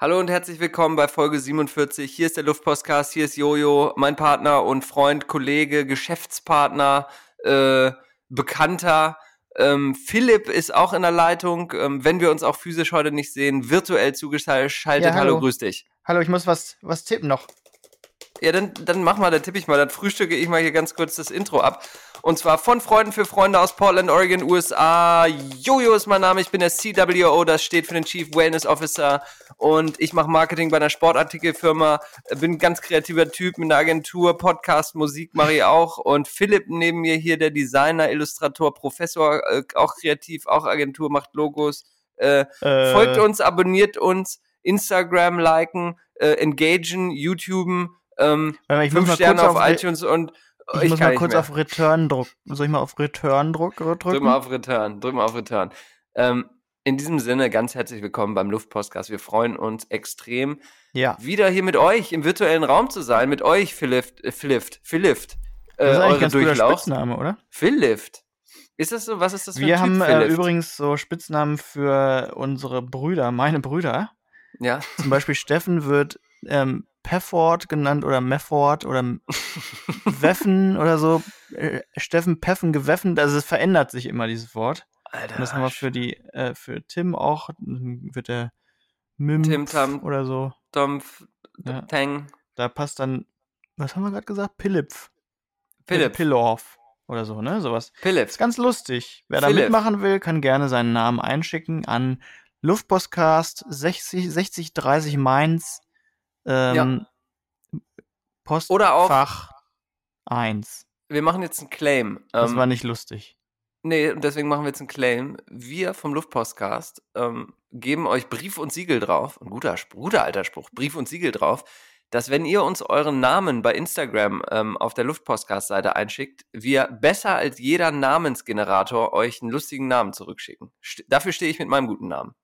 Hallo und herzlich willkommen bei Folge 47. Hier ist der Luftpostcast, hier ist Jojo, mein Partner und Freund, Kollege, Geschäftspartner, äh, Bekannter. Ähm, Philipp ist auch in der Leitung, ähm, wenn wir uns auch physisch heute nicht sehen, virtuell zugeschaltet. Ja, hallo. hallo, grüß dich. Hallo, ich muss was, was tippen noch. Ja, dann, dann mach mal, dann tippe ich mal, dann frühstücke ich mal hier ganz kurz das Intro ab. Und zwar von Freunden für Freunde aus Portland, Oregon, USA. Jojo ist mein Name, ich bin der CWO, das steht für den Chief Wellness Officer. Und ich mache Marketing bei einer Sportartikelfirma, bin ein ganz kreativer Typ mit einer Agentur, Podcast, Musik mache ich auch. Und Philipp neben mir hier, der Designer, Illustrator, Professor, äh, auch kreativ, auch Agentur, macht Logos. Äh, äh. Folgt uns, abonniert uns, Instagram liken, äh, engagen, YouTuben ähm, ich fünf Sterne auf, auf iTunes und ich, ich muss mal kurz auf Return drücken. Soll ich mal auf Return drücken? Drück mal auf Return, drück mal auf Return. Ähm, in diesem Sinne ganz herzlich willkommen beim Luftpostcast. Wir freuen uns extrem, ja. wieder hier mit euch im virtuellen Raum zu sein. Mit euch, Philift, äh, Philift, Philift. Äh, das ist eigentlich ganz Durchlauf. Spitzname, oder? Philift. Ist das so? Was ist das für Wir ein Typ, haben äh, übrigens so Spitznamen für unsere Brüder, meine Brüder. Ja. Zum Beispiel Steffen wird ähm, Pefford genannt oder Mefford oder Weffen oder so. Äh, Steffen Peffen geweffen. Also es verändert sich immer dieses Wort. Alter. Und das haben wir für die, äh, für Tim auch, wird der Mim Tim Tam oder so. Dumpf, ja. Tang. Da passt dann, was haben wir gerade gesagt? Pillipf. Philipp. Pillorf oder so, ne? Sowas. Philipp. Ist ganz lustig. Wer Philipp. da mitmachen will, kann gerne seinen Namen einschicken an Luftpostcast 60, 6030 Mainz ähm, ja. Postfach Oder auch 1. Wir machen jetzt einen Claim. Das ähm, war nicht lustig. Nee, deswegen machen wir jetzt einen Claim. Wir vom Luftpostcast ähm, geben euch Brief und Siegel drauf, ein guter, guter alter Spruch, Brief und Siegel drauf, dass wenn ihr uns euren Namen bei Instagram ähm, auf der Luftpostcast-Seite einschickt, wir besser als jeder Namensgenerator euch einen lustigen Namen zurückschicken. St dafür stehe ich mit meinem guten Namen.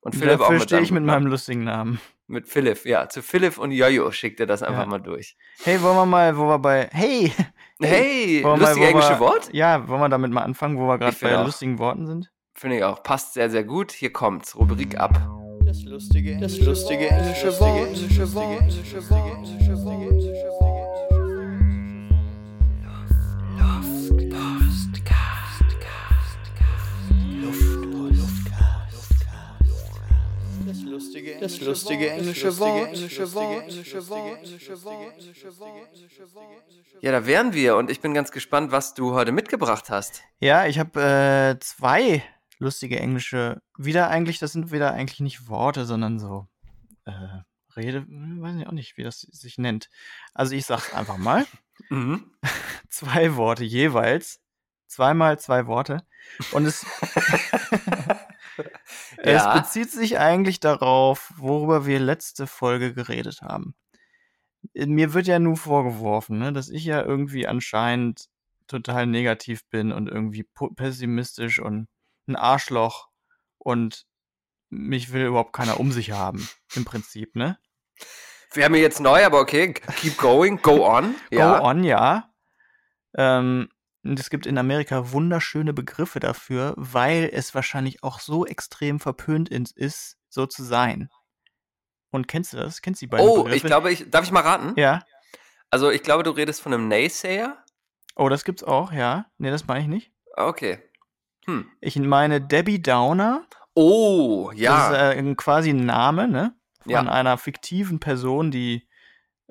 Und Philipp dafür auch mit stehe ich mit meinem lustigen Namen. Mit Philipp, ja. Zu Philipp und Jojo schickt er das einfach ja. mal durch. Hey, wollen wir mal, wo wir bei. Hey! Hey! lustige englische Wort? Ja, wollen wir damit mal anfangen, wo wir gerade bei auch. lustigen Worten sind? Finde ich auch. Passt sehr, sehr gut. Hier kommt's. Rubrik ab. Das lustige, das lustige englische Wort. Englische Wort. Das lustige englische Wort. Ja, da wären wir und ich bin ganz gespannt, was du heute mitgebracht hast. Ja, ich habe äh, zwei lustige englische. Wieder eigentlich, das sind wieder eigentlich nicht Worte, sondern so äh, Rede, weiß ich auch nicht, wie das sich nennt. Also ich sag's einfach mal. mhm. zwei Worte jeweils. Zweimal zwei Worte. Und es. Ja. Es bezieht sich eigentlich darauf, worüber wir letzte Folge geredet haben. Äh, mir wird ja nur vorgeworfen, ne, dass ich ja irgendwie anscheinend total negativ bin und irgendwie pessimistisch und ein Arschloch und mich will überhaupt keiner um sich haben, im Prinzip, ne? Wäre mir jetzt neu, aber okay, keep going, go on. Ja. Go on, ja. Ähm, und es gibt in Amerika wunderschöne Begriffe dafür, weil es wahrscheinlich auch so extrem verpönt ist, so zu sein. Und kennst du das? Kennst du die beiden Oh, Begriffe? ich glaube, ich darf ich mal raten? Ja. Also, ich glaube, du redest von einem Naysayer. Oh, das gibt's auch, ja. Nee, das meine ich nicht. Okay. Hm. Ich meine Debbie Downer. Oh, ja. Das ist äh, quasi ein Name, ne? Von ja. einer fiktiven Person, die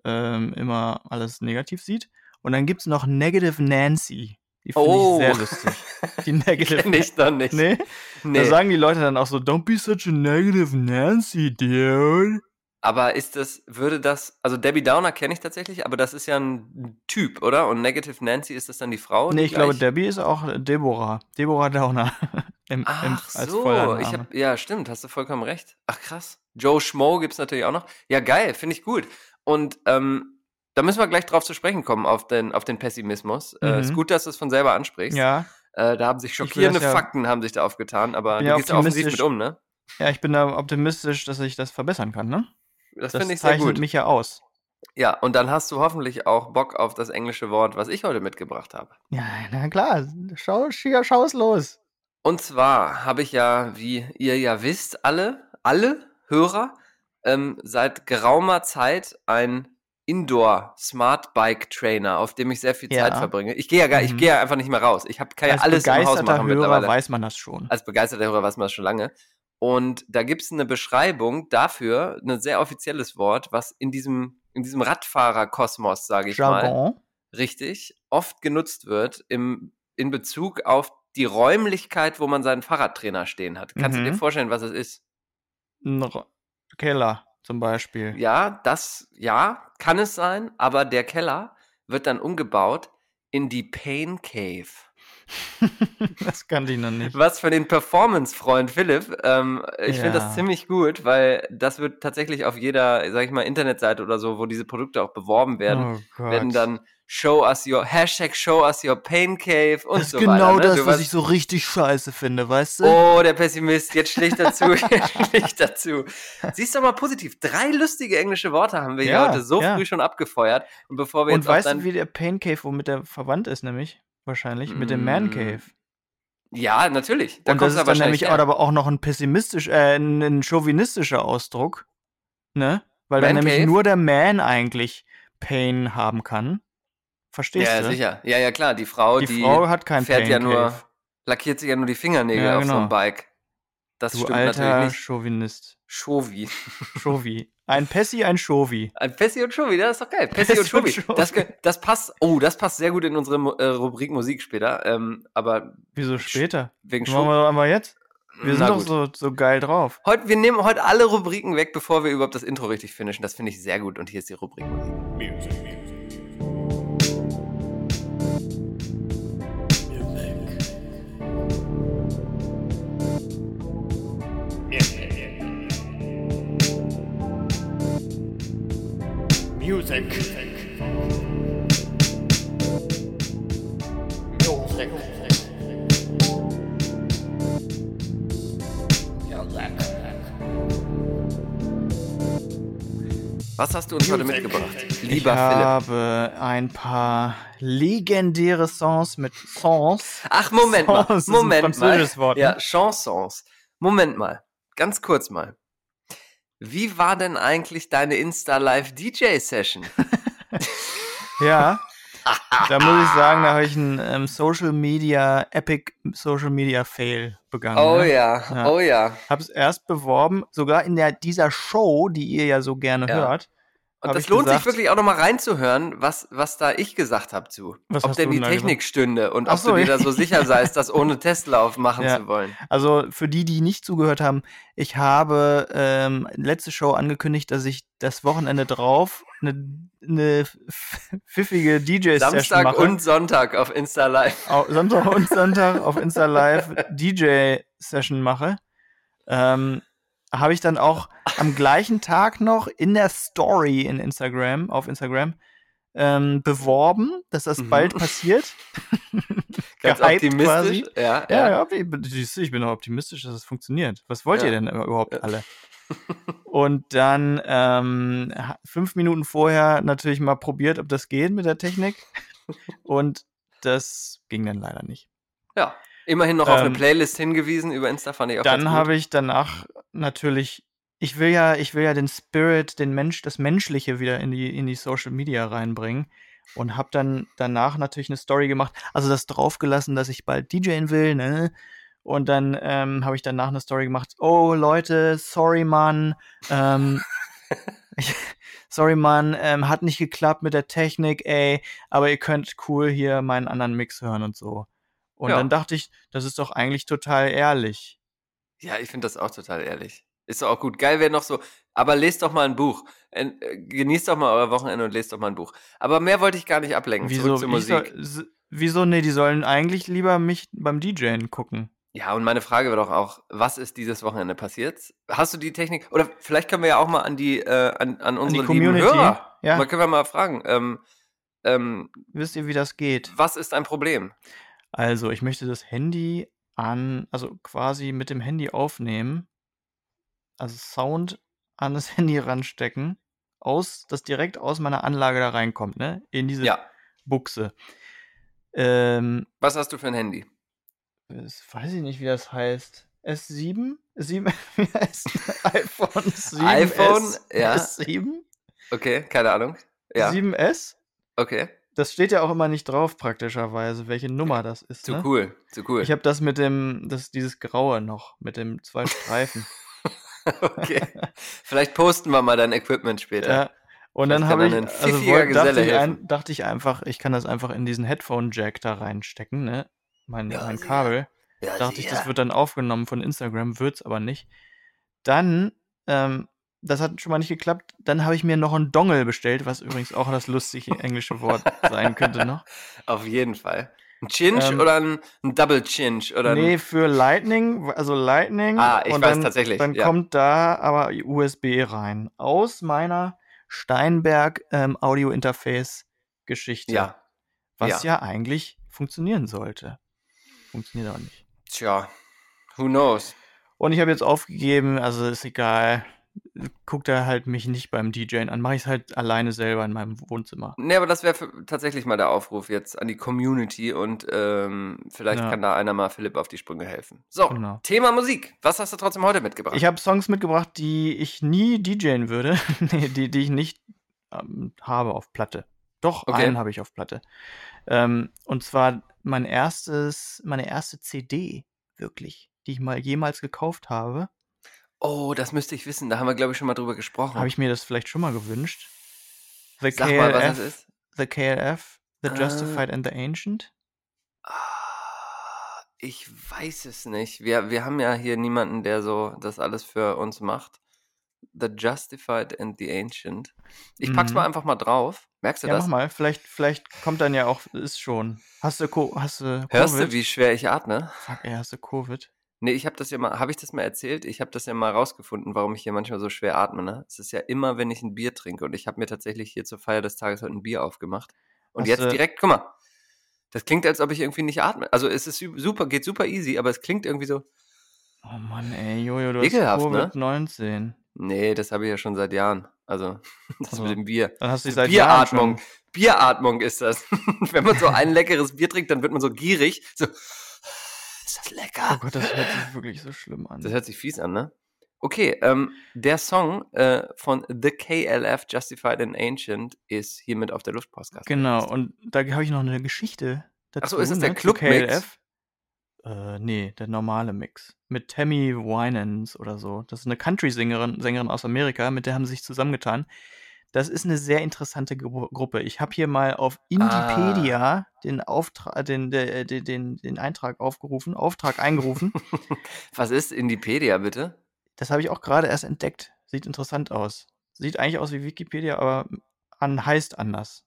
ähm, immer alles negativ sieht. Und dann gibt es noch Negative Nancy. Die finde oh. ich sehr lustig. Die Negative Kenn ich dann nicht. Nee? nee? Da sagen die Leute dann auch so, don't be such a negative Nancy, dude. Aber ist das, würde das, also Debbie Downer kenne ich tatsächlich, aber das ist ja ein Typ, oder? Und Negative Nancy, ist das dann die Frau? Nee, ich gleich? glaube, Debbie ist auch Deborah. Deborah Downer. Im, Ach im, so, ich hab, ja, stimmt, hast du vollkommen recht. Ach krass. Joe Schmo gibt es natürlich auch noch. Ja, geil, finde ich gut. Und ähm, da müssen wir gleich drauf zu sprechen kommen, auf den, auf den Pessimismus. Mhm. Äh, ist gut, dass du es von selber ansprichst. Ja. Äh, da haben sich schockierende ja, Fakten haben sich da aufgetan, aber du gehst offensiv mit um, ne? Ja, ich bin da optimistisch, dass ich das verbessern kann, ne? Das, das finde ich sehr gut. mich ja aus. Ja, und dann hast du hoffentlich auch Bock auf das englische Wort, was ich heute mitgebracht habe. Ja, na klar. Schau, schau es los. Und zwar habe ich ja, wie ihr ja wisst, alle, alle Hörer ähm, seit geraumer Zeit ein Indoor Smart Bike Trainer, auf dem ich sehr viel Zeit verbringe. Ich gehe ja gar, mhm. ich gehe ja einfach nicht mehr raus. Ich hab, kann ja Als alles im Haus machen Hörer mittlerweile. weiß man das schon. Als begeisterter Hörer weiß man das schon lange. Und da gibt es eine Beschreibung dafür, ein sehr offizielles Wort, was in diesem, in diesem Radfahrerkosmos, sage ich Jargon. mal, richtig, oft genutzt wird im, in Bezug auf die Räumlichkeit, wo man seinen Fahrradtrainer stehen hat. Kannst mhm. du dir mhm. vorstellen, was es ist? Ein Keller zum Beispiel. Ja, das, ja, kann es sein, aber der Keller wird dann umgebaut in die Pain Cave. das kannte ich noch nicht. Was für den Performance-Freund Philipp. Ähm, ich ja. finde das ziemlich gut, weil das wird tatsächlich auf jeder, sag ich mal, Internetseite oder so, wo diese Produkte auch beworben werden, oh werden dann Show us your, Hashtag Show us your Pain Cave und so weiter. Das ist genau ne? das, was ich so richtig scheiße finde, weißt du? Oh, der Pessimist, jetzt schlicht dazu, jetzt schlicht dazu. Siehst du mal positiv. Drei lustige englische Worte haben wir ja, hier heute so ja. früh schon abgefeuert. Und bevor wir und jetzt weißt du, wie der Pain Cave, womit der verwandt ist, nämlich? Wahrscheinlich, mit dem Man mm. Cave. Ja, natürlich. Da und das ist dann nämlich her. aber auch noch ein pessimistisch, äh, ein chauvinistischer Ausdruck, ne? Weil Man dann nämlich Cave? nur der Man eigentlich Pain haben kann. Verstehst ja, du? Ja, sicher. Ja, ja, klar. Die Frau, die, die Frau hat kein fährt Pain ja nur, Cave. lackiert sich ja nur die Fingernägel ja, genau. auf so einem genau. Bike. Das du stimmt alter natürlich nicht. Chauvinist. Chauvi. Chauvi. Ein Pessi, ein Chauvi. Ein Pessi und Chauvi, das ist doch geil. Pessi, und Chauvi. Das, das, passt, oh, das passt sehr gut in unsere äh, Rubrik Musik später. Ähm, aber. Wieso später? Wegen Machen wir doch einmal jetzt. Wir sind doch so, so geil drauf. Heute, wir nehmen heute alle Rubriken weg, bevor wir überhaupt das Intro richtig finishen. Das finde ich sehr gut. Und hier ist die Rubrik Musik. Music. Music. Was hast du uns heute mitgebracht, lieber ich Philipp? Ich habe ein paar legendäre Songs mit Songs. Ach, Moment Songs mal. Moment mal. Wort, ne? Ja, Chansons. Moment mal. Ganz kurz mal. Wie war denn eigentlich deine Insta-Live-DJ-Session? ja, da muss ich sagen, da habe ich einen ähm, Social Media, Epic Social Media Fail begangen. Oh ne? ja, ja, oh ja. Habe es erst beworben, sogar in der, dieser Show, die ihr ja so gerne ja. hört. Und das lohnt gesagt, sich wirklich auch nochmal reinzuhören, was, was da ich gesagt habe zu. Was ob denn die Technik gesagt? stünde und ob so, du dir da so sicher seist, das ohne Testlauf machen ja. zu wollen. Also für die, die nicht zugehört haben, ich habe ähm, letzte Show angekündigt, dass ich das Wochenende drauf eine, eine pfiffige DJ-Session mache. Samstag und Sonntag auf Insta Live. Sonntag und Sonntag auf Insta Live DJ-Session mache. Ähm, habe ich dann auch am gleichen Tag noch in der Story in Instagram, auf Instagram, ähm, beworben, dass das mhm. bald passiert. Ganz optimistisch. Ja, ja. ja, ich bin auch optimistisch, dass es funktioniert. Was wollt ja. ihr denn überhaupt alle? Und dann ähm, fünf Minuten vorher natürlich mal probiert, ob das geht mit der Technik. Und das ging dann leider nicht. Ja, Immerhin noch ähm, auf eine ähm, Playlist hingewiesen über Insta, fand ich auch Dann habe ich danach natürlich, ich will ja, ich will ja den Spirit, den Mensch, das Menschliche wieder in die, in die Social Media reinbringen. Und habe dann danach natürlich eine Story gemacht, also das draufgelassen, dass ich bald DJen will, ne? Und dann ähm, habe ich danach eine Story gemacht, oh Leute, sorry Mann, ähm, sorry Mann, ähm, hat nicht geklappt mit der Technik, ey, aber ihr könnt cool hier meinen anderen Mix hören und so. Und ja. dann dachte ich, das ist doch eigentlich total ehrlich. Ja, ich finde das auch total ehrlich. Ist doch auch gut. Geil wäre noch so, aber lest doch mal ein Buch. Äh, genießt doch mal euer Wochenende und lest doch mal ein Buch. Aber mehr wollte ich gar nicht ablenken. Wieso. Soll, wieso? Nee, die sollen eigentlich lieber mich beim DJen gucken. Ja, und meine Frage wäre doch auch, was ist dieses Wochenende passiert? Hast du die Technik? Oder vielleicht können wir ja auch mal an die, äh, an, an unsere an lieben Hörer. Ja. Mal können wir mal fragen. Ähm, ähm, Wisst ihr, wie das geht? Was ist ein Problem? Also, ich möchte das Handy an also quasi mit dem Handy aufnehmen, also Sound an das Handy ranstecken, aus das direkt aus meiner Anlage da reinkommt, ne, in diese Ja. Buchse. Ähm Was hast du für ein Handy? Das weiß ich nicht, wie das heißt. S7? 7 wie heißt iPhone 7 iPhone, S, ja. S7? Okay, keine Ahnung. Ja. 7S? Okay. Das steht ja auch immer nicht drauf, praktischerweise, welche Nummer das ist. Zu ne? cool, zu cool. Ich habe das mit dem, das, dieses Graue noch, mit dem zwei Streifen. okay. Vielleicht posten wir mal dein Equipment später. ja. Und Vielleicht dann habe ich, also pfiffiger wollt, dachte, ich ein, dachte ich einfach, ich kann das einfach in diesen Headphone-Jack da reinstecken, ne? Mein, Ja, mein. Kabel. Ja, dachte ich, das wird dann aufgenommen von Instagram, wird's aber nicht. Dann, ähm, das hat schon mal nicht geklappt. Dann habe ich mir noch einen Dongle bestellt, was übrigens auch das lustige englische Wort sein könnte noch. Auf jeden Fall. Ein Chinch Ähm, oder ein, ein Double Chinch? Oder Nee, für Lightning, also Lightning. Ah, ich und weiß dann, tatsächlich, Dann ja. kommt da aber USB rein. Aus meiner Steinberg ähm, Audio Interface Geschichte. ja. Was ja. ja. eigentlich funktionieren sollte. Funktioniert aber nicht. Tja, who knows? Und ich habe jetzt aufgegeben, also ist egal. Guckt er halt mich nicht beim DJen an. Mache ich es halt alleine selber in meinem Wohnzimmer. Nee, aber das wäre tatsächlich mal der Aufruf jetzt an die Community und ähm, vielleicht Ja. kann da einer mal Philipp auf die Sprünge helfen. So, Genau. Thema Musik. Was hast du trotzdem heute mitgebracht? Ich habe Songs mitgebracht, die ich nie DJen würde. nee, die, die ich nicht ähm, habe auf Platte. Doch, Okay. einen habe ich auf Platte. Ähm, und zwar mein erstes, meine erste CD, wirklich, die ich mal jemals gekauft habe. Oh, das müsste ich wissen. Da haben wir, glaube ich, schon mal drüber gesprochen. Habe ich mir das vielleicht schon mal gewünscht. The Sag mal, was das ist. The KLF, The Ah. Justified and the Ancient. Ah, Ich weiß es nicht. Wir, wir haben ja hier niemanden, der so das alles für uns macht. The Justified and the Ancient. Ich pack's Mhm. mal einfach mal drauf. Merkst du Ja, das? mach mal. Vielleicht, vielleicht kommt dann ja auch, ist schon. Hast du, Co hast du Covid? Hörst du, wie schwer ich atme? Fuck, ey, hast du Covid? Nee, ich habe das ja mal, habe ich das mal erzählt? Ich habe das ja mal rausgefunden, warum ich hier manchmal so schwer atme. Ne? Es ist ja immer, wenn ich ein Bier trinke. Und ich habe mir tatsächlich hier zur Feier des Tages heute ein Bier aufgemacht. Und Hast jetzt direkt, guck mal. Das klingt, als ob ich irgendwie nicht atme. Also es ist su- super, geht super easy, aber es klingt irgendwie so. Oh Mann, ey, Jojo, du Ekelhaft, hast ne? Covid-19. Nee, das habe ich ja schon seit Jahren. Also, das Also, mit dem Bier. Dann hast du dich seit Bieratmung. Bieratmung ist das. Wenn man so ein leckeres Bier trinkt, dann wird man so gierig. So, ist das Oh lecker? Gott, das hört sich wirklich so schlimm an. Das hört sich fies an, ne? Okay, ähm, der Song äh, von The KLF Justified and Ancient ist hiermit auf der Luftpostcast. Genau, und da habe ich noch eine Geschichte dazu. Ach so, ist das der ne, zu Clubmix? KLF. Äh, nee, der normale Mix. Mit Tammy Winans oder so. Das ist eine Country-Sängerin Sängerin aus Amerika, mit der haben sie sich zusammengetan. Das ist eine sehr interessante Gru Gruppe. Ich habe hier mal auf Indipedia den, Auftrag, den, der- den, den, den Eintrag aufgerufen, Auftrag eingerufen. Was ist Indipedia, bitte? Das habe ich auch gerade erst entdeckt. Sieht interessant aus. Sieht eigentlich aus wie Wikipedia, aber an, heißt anders.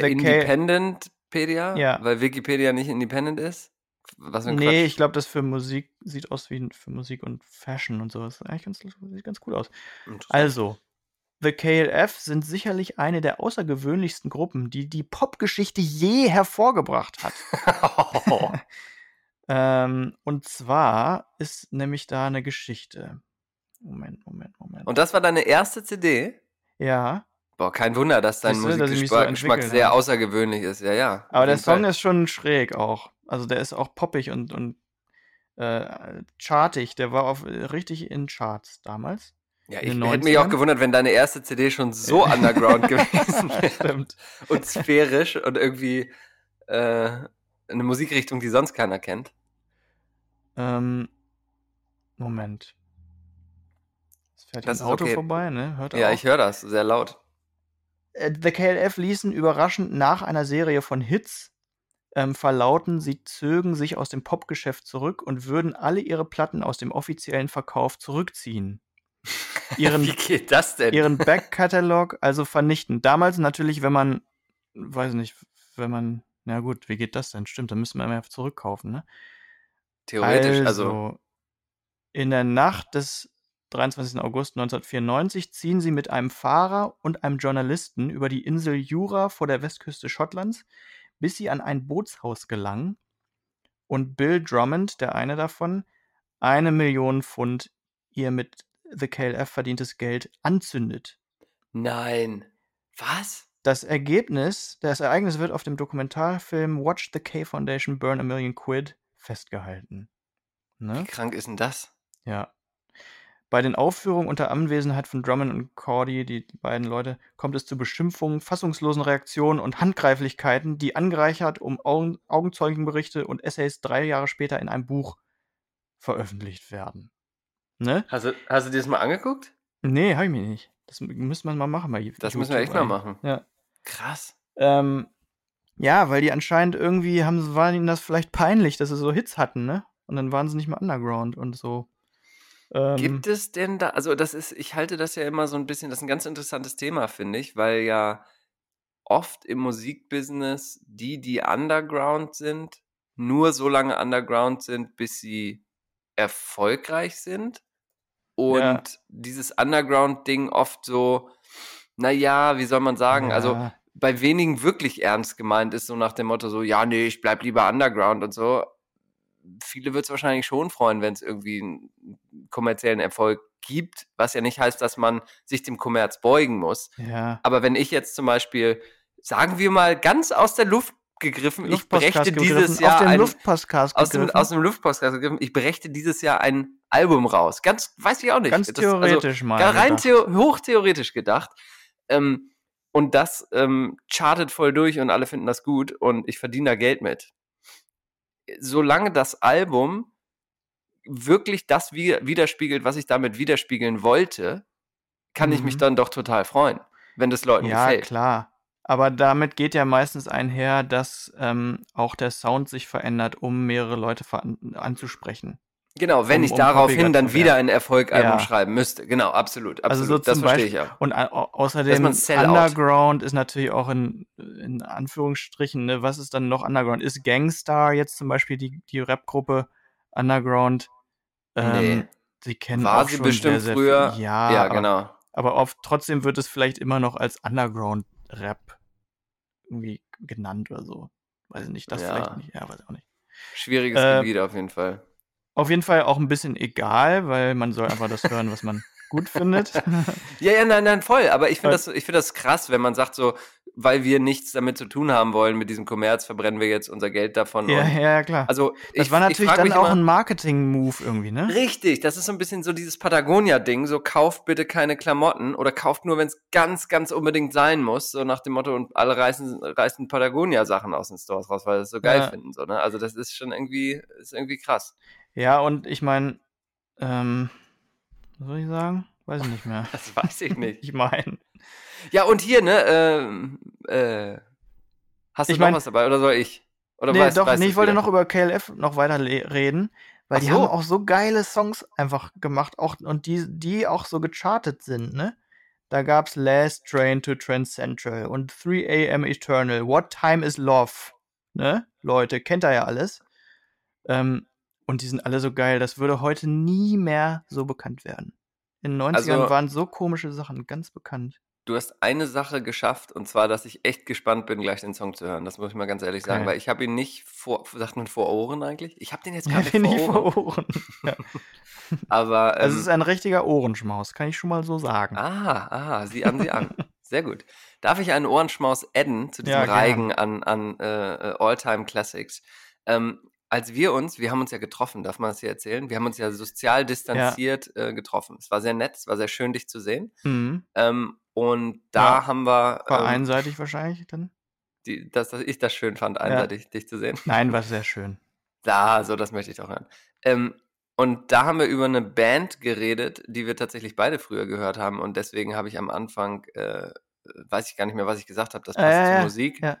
K- Independentpedia? Ja. Weil Wikipedia nicht independent ist? Was für ein Nee, Quatsch. ich glaube, das für Musik sieht aus wie für Musik und Fashion und sowas. Eigentlich ganz, sieht ganz cool aus. Also, The KLF sind sicherlich eine der außergewöhnlichsten Gruppen, die die Popgeschichte je hervorgebracht hat. ähm, und zwar ist nämlich da eine Geschichte. Moment, Moment, Moment. Und das war deine erste CD? ja, Boah, kein Wunder, dass dein so Musikgeschmack Geschmack entwickelt sehr habe. außergewöhnlich ist. Ja, ja. aber der Song Fall. ist schon schräg auch. Also der ist auch poppig und, und äh, chartig. Der war auf, richtig in Charts damals. Ja, ich hätte mich auch 90ern. gewundert, wenn deine erste CD schon so underground gewesen wäre. Stimmt. Und sphärisch und irgendwie äh, eine Musikrichtung, die sonst keiner kennt. Ähm, Moment. Es fährt Das ein Auto okay. vorbei, ne? Hört Ja, auf? ich höre das sehr laut. Äh, The KLF ließen überraschend nach einer Serie von Hits ähm, verlauten, sie zögen sich aus dem Popgeschäft zurück und würden alle ihre Platten aus dem offiziellen Verkauf zurückziehen. Ihren, Wie geht das denn? ihren Backkatalog also vernichten. Damals natürlich, wenn man, weiß nicht, wenn man, na gut, wie geht das denn? Stimmt, dann müsste man immer zurückkaufen, ne? Theoretisch, also, in der Nacht des 23. August 1994 ziehen sie mit einem Fahrer und einem Journalisten über die Insel Jura vor der Westküste Schottlands, bis sie an ein Bootshaus gelangen und Bill Drummond, der eine davon, eine Million Pfund ihr mit The KLF verdientes Geld anzündet. nein. Was? Das Ergebnis, das Ereignis wird auf dem Dokumentarfilm Watch the K Foundation Burn a Million Quid festgehalten. Ne? Wie krank ist denn das? Ja. Bei den Aufführungen unter Anwesenheit von Drummond und Cordy, die beiden Leute, kommt es zu Beschimpfungen, fassungslosen Reaktionen und Handgreiflichkeiten, die angereichert um Augen Augenzeugenberichte und Essays drei Jahre später in einem Buch veröffentlicht werden. Ne? Hast du, hast du dir das mal angeguckt? Nee, hab ich mir nicht. Das müssen wir mal machen bei Das müssen wir echt mal machen. Ja. Krass. Ähm, ja, weil die anscheinend irgendwie haben, war ihnen das vielleicht peinlich, dass sie so Hits hatten, ne? Und dann waren sie nicht mehr Underground und so. Ähm, Gibt es denn da, also das ist, ich halte das ja immer so ein bisschen, das ist ein ganz interessantes Thema, finde ich, weil ja oft im Musikbusiness die, die Underground sind, nur so lange Underground sind, bis sie erfolgreich sind. Und ja. dieses Underground-Ding oft so, naja, wie soll man sagen, also ja. also bei wenigen wirklich ernst gemeint ist, so nach dem Motto so, ja, nee, ich bleib lieber Underground und so viele wird es wahrscheinlich schon freuen, wenn es irgendwie einen kommerziellen Erfolg gibt, was ja nicht heißt, dass man sich dem Kommerz beugen muss. Ja. Aber wenn ich jetzt zum Beispiel, sagen wir mal, ganz aus der Luft gegriffen, ich brächte dieses Jahr ein, aus dem, aus dem Luftpostcast gegriffen, ich brächte dieses Jahr ein Album raus. Ganz, weiß ich auch nicht. Ganz theoretisch also, mal. Rein theo hochtheoretisch gedacht. Ähm, und das ähm, chartet voll durch und alle finden das gut und ich verdiene da Geld mit solange das Album wirklich das widerspiegelt, was ich damit widerspiegeln wollte, kann mhm. ich mich mhm. dann doch total freuen, wenn das Leuten ja, gefällt. Ja, klar. Aber damit geht ja meistens einher, dass ähm, auch der Sound sich verändert, um mehrere Leute anzusprechen. Genau, wenn um, ich um daraufhin dann wieder ein Erfolgalbum ja. schreiben müsste. Genau, absolut. absolut. Also so das verstehe ich auch. Und außerdem Underground ist natürlich auch in, in Anführungsstrichen, ne, was ist dann noch Underground? Ist Gangstar jetzt zum Beispiel die, die Rap-Gruppe Underground? Ähm, nee. Sie kennen War auch sie schon bestimmt sehr, sehr früher. Viel. Ja, ja genau. Aber, aber oft, trotzdem wird es vielleicht immer noch als Underground-Rap irgendwie genannt oder so. Weiß ich nicht, das ja. vielleicht nicht. Ja, weiß auch nicht. Schwieriges äh, Gebiet auf jeden Fall. Auf jeden Fall auch ein bisschen egal, weil man soll einfach das hören, was man gut findet. ja, ja, nein, nein, voll. Aber ich finde das, ich das krass, wenn man sagt so, weil wir nichts damit zu tun haben wollen mit diesem Kommerz, verbrennen wir jetzt unser Geld davon. Ja, ja, ja, klar. Also das ich, war natürlich dann auch immer, ein Marketing-Move irgendwie, ne? Richtig, das ist so ein bisschen so dieses Patagonia-Ding, so kauft bitte keine Klamotten oder kauft nur, wenn es ganz, ganz unbedingt sein muss, so nach dem Motto und alle reißen, reißen Patagonia-Sachen aus den Stores raus, weil sie es so geil ja. finden, so, ne? Also das ist schon irgendwie, ist irgendwie krass. Ja, und ich meine, ähm, was soll ich sagen? Weiß ich nicht mehr. Das weiß ich nicht. ich meine. Ja, und hier, ne, ähm, äh, hast du ich noch mein, was dabei oder soll ich? Oder nee, weißt, doch, weißt nee, ich wollte noch über KLF noch weiter reden, weil Ach die so. haben auch so geile Songs einfach gemacht, auch, und die, die auch so gechartet sind, ne? Da gab's Last Train to Trans Central und 3 AM Eternal, What Time is Love, ne? Leute, kennt ihr ja alles. Ähm, und die sind alle so geil. Das würde heute nie mehr so bekannt werden. In den 90ern also, waren so komische Sachen ganz bekannt. Du hast eine Sache geschafft, und zwar, dass ich echt gespannt bin, gleich den Song zu hören. Das muss ich mal ganz ehrlich sagen, okay. weil ich habe ihn nicht vor, sagt man vor Ohren eigentlich? Ich habe den jetzt gerade ja, nicht vor Ohren. Ja. Aber ähm, also es ist ein richtiger Ohrenschmaus, kann ich schon mal so sagen. Ah, ah, sieh an, sieh an. Sehr gut. Darf ich einen Ohrenschmaus adden zu diesem ja, Reigen an, an äh, All-Time Classics? Ähm, als wir uns, wir haben uns ja getroffen, darf man das hier erzählen? Wir haben uns ja sozial distanziert ja. Äh, getroffen. Es war sehr nett, es war sehr schön, dich zu sehen. Mhm. Ähm, und da ja. haben wir. War ähm, einseitig wahrscheinlich dann? Die, dass, dass ich das schön fand, einseitig ja. dich zu sehen. Nein, war sehr schön. Da, so, das möchte ich doch hören. Ähm, und da haben wir über eine Band geredet, die wir tatsächlich beide früher gehört haben. Und deswegen habe ich am Anfang, äh, weiß ich gar nicht mehr, was ich gesagt habe, das passt äh, zur Musik. Ja.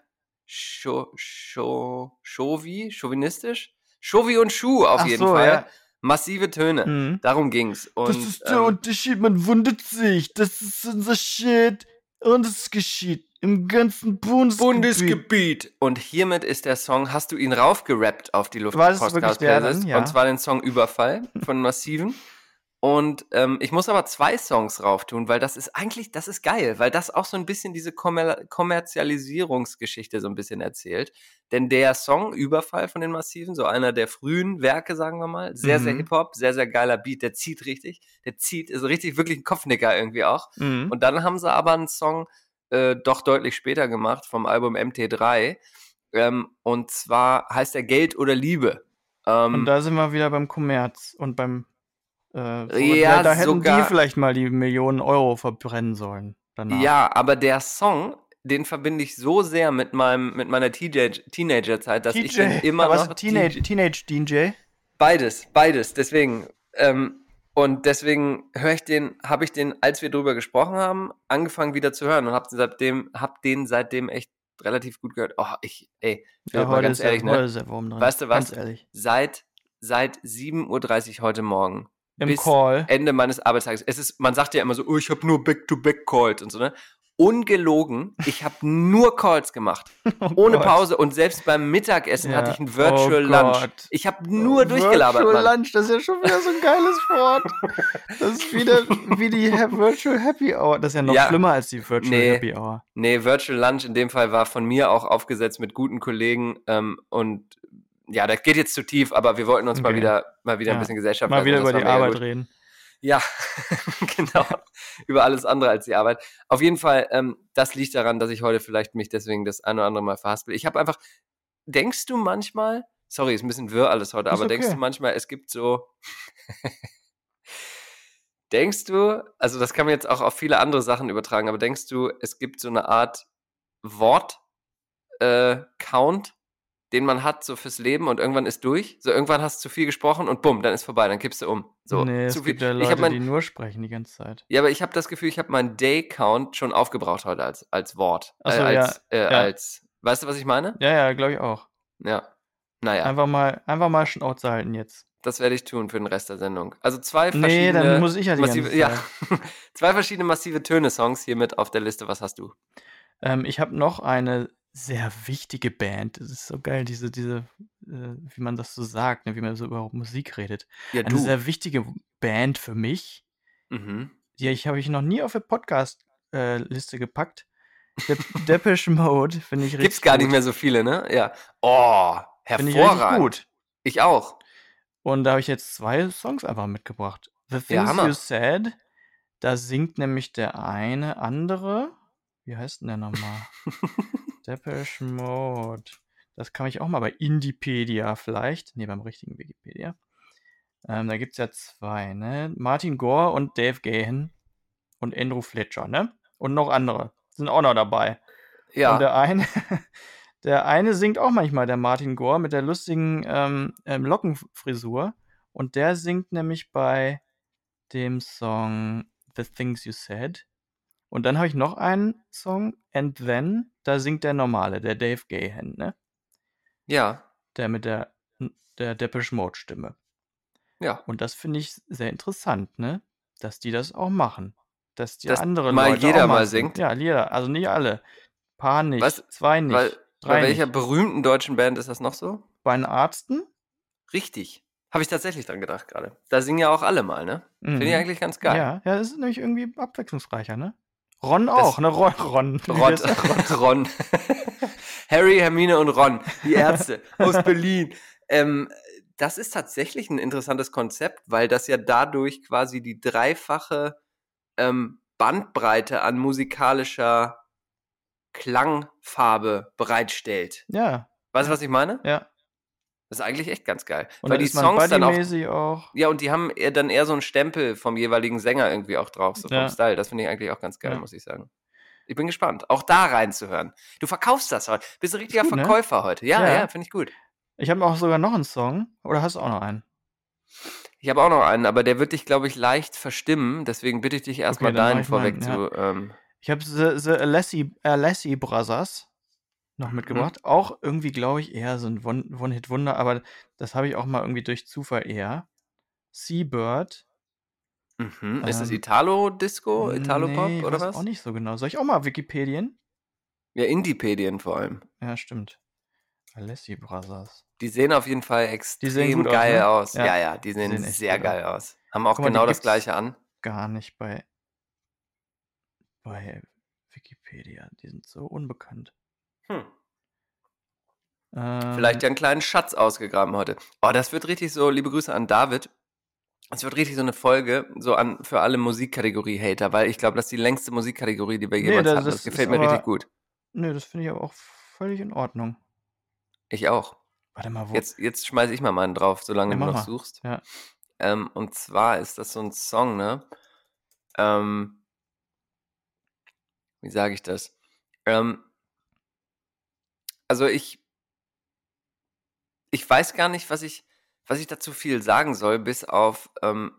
Scho, Scho, Chauvi, chauvinistisch? Chauvi und Schuh auf Ach jeden so, Fall. Ja. Massive Töne. Mhm. Darum ging's. Und, das ist der ähm, Unterschied, man wundert sich. Das ist unser Shit. Und es geschieht im ganzen Bundesgebiet. Bundesgebiet. Und hiermit ist der Song, hast du ihn raufgerappt auf die Luft Podcast Playlist? Ja. Und zwar den Song Überfall von Massiven. Und ähm, ich muss aber zwei Songs rauf tun, weil das ist eigentlich, das ist geil, weil das auch so ein bisschen diese Kommer Kommerzialisierungsgeschichte so ein bisschen erzählt. Denn der Song Überfall von den Massiven, so einer der frühen Werke, sagen wir mal, sehr, mhm. sehr Hip-Hop, sehr, sehr geiler Beat, der zieht richtig, der zieht, ist richtig wirklich ein Kopfnicker irgendwie auch. Mhm. Und dann haben sie aber einen Song äh, doch deutlich später gemacht vom Album MT3. Ähm, und zwar heißt er Geld oder Liebe. Ähm, und da sind wir wieder beim Kommerz und beim. Äh, ja, da, hätten sogar, die vielleicht mal die Millionen Euro verbrennen sollen. Danach. Ja, aber der Song, den verbinde ich so sehr mit meinem mit meiner Teenager-Zeit, dass TJ, ich den immer noch Teenage Teenage DJ. Beides, beides. Deswegen ähm, und deswegen höre ich den, habe ich den, als wir drüber gesprochen haben, angefangen wieder zu hören und habe seitdem, hab den seitdem echt relativ gut gehört. Oh, ich, ey, ja, mal ganz ehrlich, ne? Weißt du was? Seit, seit 7.30 Uhr heute Morgen. Im bis Call. Ende meines Arbeitstages. Es ist, man sagt ja immer so, oh, ich habe nur Back-to-Back-Calls und so, ne? ungelogen, ich habe nur Calls gemacht. Oh ohne Gott. Pause. Und selbst beim Mittagessen ja. hatte ich ein Virtual oh Lunch. Ich habe nur oh, durchgelabert. Virtual Mann. Lunch, das ist ja schon wieder so ein geiles Wort. Das ist wieder wie die Virtual Happy Hour. Das ist ja noch ja. schlimmer als die Virtual nee. Happy Hour. Nee, Virtual Lunch in dem Fall war von mir auch aufgesetzt mit guten Kollegen. Ähm, und ja, das geht jetzt zu tief, aber wir wollten uns okay. mal wieder, mal wieder ja. ein bisschen Gesellschaft Mal wieder über die Arbeit reden. Ja, genau. Über alles andere als die Arbeit. Auf jeden Fall, ähm, das liegt daran, dass ich heute vielleicht mich deswegen das ein oder andere Mal verhaspel. Ich habe einfach, denkst du manchmal, sorry, ist ein bisschen wirr alles heute, ist aber okay. denkst du manchmal, es gibt so, denkst du, also das kann man jetzt auch auf viele andere Sachen übertragen, aber denkst du, es gibt so eine Art Wort, äh, Count, den man hat so fürs Leben und irgendwann ist durch. So irgendwann hast du zu viel gesprochen und bumm, dann ist vorbei, dann kippst du um. So nee, zu es viel. gibt ja Leute, mein, die nur sprechen die ganze Zeit. Ja, aber ich habe das Gefühl, ich habe meinen Day Count schon aufgebraucht heute als als Wort, Ach so, äh, als, ja, äh, ja. als weißt du, was ich meine? Ja, ja, glaube ich auch. Ja. Naja. Einfach mal einfach mal Schnauze halten jetzt. Das werde ich tun für den Rest der Sendung. Also zwei verschiedene. Nee, dann muss ich ja die massive, ja, zwei verschiedene massive Töne-Songs hier mit auf der Liste. Was hast du? Ähm, ich habe noch eine sehr wichtige Band. Das ist so geil, diese, diese, äh, wie man das so sagt, ne, wie man so über Musik redet. Ja, Eine sehr wichtige Band für mich. Mhm. Die ich habe ich noch nie auf der Podcast-Liste äh, gepackt. De Depeche Mode finde ich richtig. Gibt's gar gut. nicht mehr so viele, ne? Ja. Oh, hervorragend. Finde ich richtig gut. Ich auch. Und da habe ich jetzt zwei Songs einfach mitgebracht. The Things ja, You Said, da singt nämlich der eine andere. Wie heißt denn der nochmal? Depeche Mode. Das kann ich auch mal bei Indiepedia vielleicht. Ne, beim richtigen Wikipedia. Ähm, da gibt es ja zwei, ne? Martin Gore und Dave Gahan und Andrew Fletcher, ne? Und noch andere sind auch noch dabei. Ja. Und der eine, der eine singt auch manchmal, der Martin Gore, mit der lustigen ähm, ähm, Lockenfrisur. Und der singt nämlich bei dem Song The Things You Said. Und dann habe ich noch einen Song, And Then, da singt der normale, der Dave Gahan, ne? Ja. Der mit der, der Depeche Mode Stimme. Ja. Und das finde ich sehr interessant, ne? Dass die das auch machen. Dass die Dass andere mal Leute jeder auch mal singt. Ja, jeder. Also nicht alle. Paar nicht, Was? zwei nicht, Weil, bei welcher nicht. berühmten deutschen Band ist das noch so? Bei den Arzten? Richtig. Habe ich tatsächlich dran gedacht gerade. Da singen ja auch alle mal, ne? Finde ich Mhm. eigentlich ganz geil. Ja, ja, das ist nämlich irgendwie abwechslungsreicher, ne? Ron auch, ne? Ron. Ron. Der? Ron. Harry, Hermine und Ron, die Ärzte aus Berlin. Ähm, das ist tatsächlich ein interessantes Konzept, weil das ja dadurch quasi die dreifache ähm, Bandbreite an musikalischer Klangfarbe bereitstellt. Ja, Weißt du, was ich meine? ja. Das ist eigentlich echt ganz geil. Und weil die Songs dann auch. auch. Ja, und die haben dann eher so einen Stempel vom jeweiligen Sänger irgendwie auch drauf, so vom Ja. Style. Das finde ich eigentlich auch ganz geil, Ja. muss ich sagen. Ich bin gespannt, auch da reinzuhören. Du verkaufst das heute. Bist ein richtiger gut, ne? Verkäufer heute. Ja, ja, Ja. finde ich gut. Ich habe auch sogar noch einen Song. Oder hast du auch noch einen? Ich habe auch noch einen, aber der wird dich, glaube ich, leicht verstimmen. Deswegen bitte ich dich erstmal Okay, deinen meinen, vorweg ja. zu. Ähm, Ich habe The, The Alessi, Alessi Brothers noch mhm. mitgebracht. Auch irgendwie, glaube ich, eher so ein One- One-Hit-Wunder, aber das habe ich auch mal irgendwie durch Zufall eher. Seabird. mhm. Ist das Ähm, Italo-Disco, Italo-Pop nee, oder was? auch nicht so genau. Soll ich auch mal Wikipedien? Ja, Indipedien vor allem. Ja, stimmt. Alessi Brothers. Die sehen auf jeden Fall sehen extrem gut aus, geil ne? aus. Ja, Ja, ja, die sehen, sehen echt sehr geil aus. Haben auch Guck mal, die genau das gleiche an. gar nicht bei, bei Wikipedia. Die sind so unbekannt. Hm. Vielleicht ja einen kleinen Schatz ausgegraben heute. Oh, das wird richtig so, liebe Grüße an David. Es wird richtig so eine Folge, so an für alle Musikkategorie-Hater, weil ich glaube, das ist die längste Musikkategorie, die wir nee, jemals das, hatten. Das gefällt mir richtig aber, gut. nö, das finde ich aber auch völlig in Ordnung. Ich auch. Warte mal, wo? Jetzt, jetzt schmeiße ich mal meinen drauf, solange Ja, du noch mal. suchst. Ja. Ähm, und zwar ist das so ein Song, ne? Ähm, wie sage ich das? Ähm, also ich, ich weiß gar nicht, was ich, was ich dazu viel sagen soll, bis auf, ähm,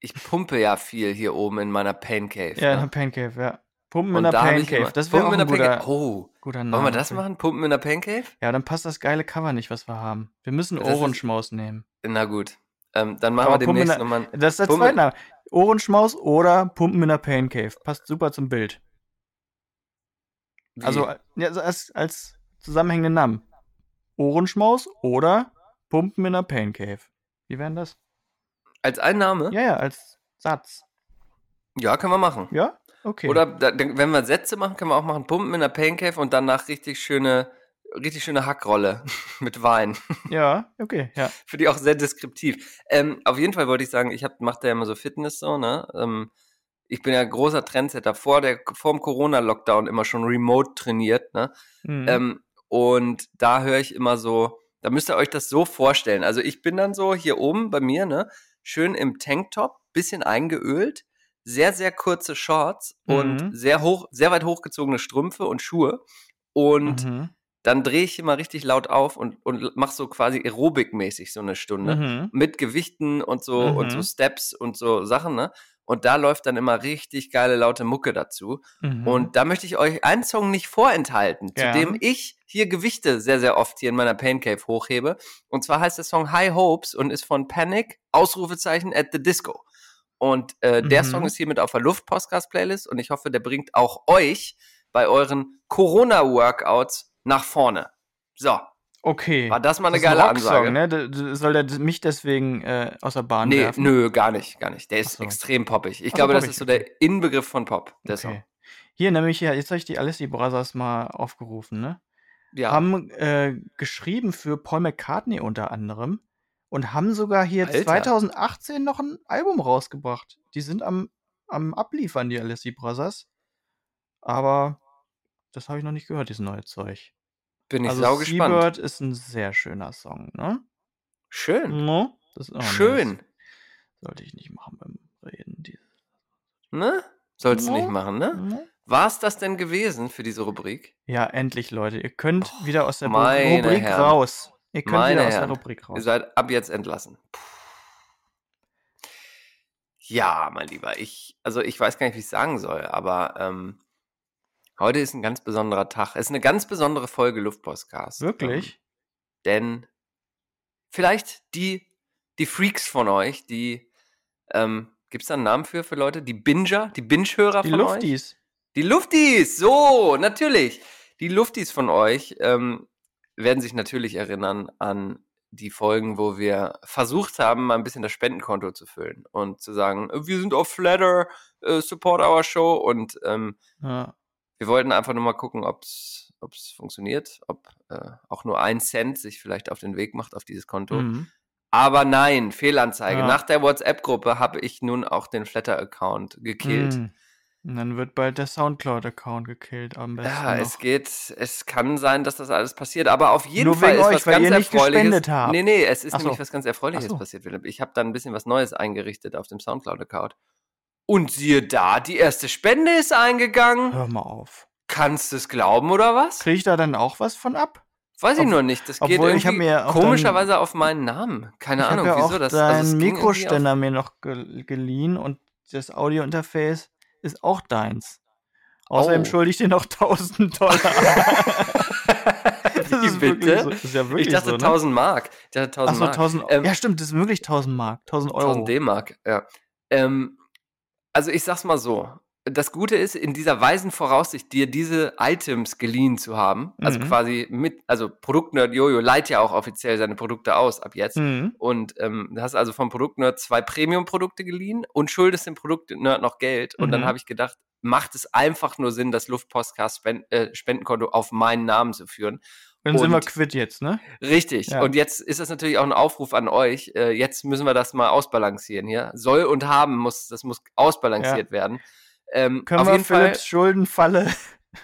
ich pumpe ja viel hier oben in meiner Pain Cave. Ja, in ne? der Pain Cave, ja. Pumpen in der Pain Cave. Das wäre auch Pumpen ein in guter. Oh, guter Name. wollen wir das machen? Pumpen in der Pain Cave? Ja, dann passt das geile Cover nicht, was wir haben. Wir müssen Ohrenschmaus nehmen. Na gut. Ähm, dann machen Aber wir in demnächst nochmal. Das ist der zweite Name. Ohrenschmaus oder Pumpen in der Pain Cave. Passt super zum Bild. Also, ja, also als, als zusammenhängenden Namen. Ohrenschmaus oder Pumpen in der Pain Cave. Wie wären das? als ein Name? Ja, ja, als Satz. Ja, können wir machen. Ja? Okay. Oder da, wenn wir Sätze machen, können wir auch machen Pumpen in der Pain Cave und danach richtig schöne, richtig schöne Hackrolle mit Wein. Ja, okay, ja. Finde ich auch sehr deskriptiv. Ähm, auf jeden Fall wollte ich sagen, ich hab, mache da ja immer so Fitness so, ne? Ähm, ich bin ja großer Trendsetter. Vor, der, vor dem Corona-Lockdown immer schon remote trainiert, ne? Mhm. Ähm, und da höre ich immer so, da müsst ihr euch das so vorstellen. Also ich bin dann so hier oben bei mir, ne? Schön im Tanktop, bisschen eingeölt, sehr, sehr kurze Shorts und Mhm. sehr hoch, sehr weit hochgezogene Strümpfe und Schuhe. Und mhm. dann drehe ich immer richtig laut auf und, und mach so quasi Aerobik-mäßig so eine Stunde. Mhm. Mit Gewichten und so und so Mhm. Steps und so Sachen, ne? Und da läuft dann immer richtig geile laute Mucke dazu. Mhm. Und da möchte ich euch einen Song nicht vorenthalten, zu Gern. dem ich hier Gewichte sehr, sehr oft hier in meiner Pain Cave hochhebe. Und zwar heißt der Song High Hopes und ist von Panic, Ausrufezeichen at the Disco. Und äh, der Mhm. Song ist hiermit auf der Luft-Podcast-Playlist und ich hoffe, der bringt auch euch bei euren Corona-Workouts nach vorne. So, okay. war das mal eine Das ein geile Rocksong, Ansage? Ne? Soll der mich deswegen äh, aus der Bahn Nee, werfen? nö, gar nicht, gar nicht. Der ist so. extrem poppig. Ich Ach so, glaube, das poppig, ist so der Inbegriff von Pop, der Song. Okay. Hier nämlich, ja, jetzt habe ich die Alessi Brothers mal aufgerufen, ne? Ja. Haben äh, geschrieben für Paul McCartney unter anderem und haben sogar hier Alter. 2018 noch ein Album rausgebracht. Die sind am, am Abliefern, die Alessi Brothers. Aber das habe ich noch nicht gehört, dieses neue Zeug. Bin ich also sau gespannt. Seabird ist ein sehr schöner Song, ne? Schön. No? Das, oh, nee, Schön. das sollte ich nicht machen beim Reden. Ne? Sollst du No. nicht machen, ne? No? War es das denn gewesen für diese Rubrik? Ja, endlich, Leute. Ihr könnt Och, wieder aus der Rubrik Herren. raus. Ihr könnt Meine wieder aus Herren. der Rubrik raus. Ihr seid ab jetzt entlassen. Puh. Ja, mein Lieber, ich, also ich weiß gar nicht, wie ich es sagen soll, aber ähm, heute ist ein ganz besonderer Tag. Es ist eine ganz besondere Folge Luftpostcast. Ähm, Wirklich? denn vielleicht die, die Freaks von euch, die, ähm, gibt es da einen Namen für, für Leute? Die Binger, die Binge-Hörer Die von euch? Luftis. Die Luftis, so, natürlich. Die Luftis von euch ähm, werden sich natürlich erinnern an die Folgen, wo wir versucht haben, mal ein bisschen das Spendenkonto zu füllen und zu sagen, wir sind auf Flatter, äh, support our show und ähm, Ja. Wir wollten einfach nur mal gucken, ob es funktioniert, ob äh, auch nur ein Cent sich vielleicht auf den Weg macht auf dieses Konto. Mhm. Aber nein, Fehlanzeige. Ja. Nach der WhatsApp-Gruppe habe ich nun auch den Flatter-Account gekillt. Mhm. Und dann wird bald der Soundcloud-Account gekillt am besten. Ja, noch. es geht, es kann sein, dass das alles passiert, aber auf jeden Nur Fall ist euch, was weil ganz Erfreuliches. Nee, nee, es ist Ach so. nämlich was ganz Erfreuliches so. passiert, Philipp. Ich habe da ein bisschen was Neues eingerichtet auf dem Soundcloud-Account. Und siehe da, die erste Spende ist eingegangen. Hör mal auf. Kannst du es glauben oder was? Kriege ich da dann auch was von ab? Weiß ich Ob- nur nicht. Das geht obwohl, ich mir komischerweise auf meinen Namen. Keine ich Ahnung, ja wieso das. deinen also Mikroständer mir noch ge geliehen und das Audiointerface ist auch deins. Außerdem Oh. schulde ich dir noch 1000 Dollar. das ist bitte? wirklich so. Das ist ja ich dachte so, ne? 1000 Mark. Ich dachte 1000 Achso, Mark. 1000 Ähm, Ja, stimmt, das ist wirklich 1000 Mark, 1000 Euro. 1000 D-Mark, ja. Ähm, also ich sag's mal so. Das Gute ist, in dieser weisen Voraussicht, dir diese Items geliehen zu haben, also Mhm. quasi mit, also Produktnerd Jojo leiht ja auch offiziell seine Produkte aus ab jetzt. Mhm. Und ähm, du hast also vom Produktnerd zwei Premium-Produkte geliehen und schuldest dem Produktnerd noch Geld. Und dann Mhm. habe ich gedacht, macht es einfach nur Sinn, das Luftpostcast Spen äh, auf meinen Namen zu führen. Dann sind wir quitt jetzt, ne? Richtig. Ja. Und jetzt ist das natürlich auch ein Aufruf an euch. Äh, jetzt müssen wir das mal ausbalancieren hier. Soll und haben muss, das muss ausbalanciert werden. Ähm, Können auf wir jeden Fall Philipps Schuldenfalle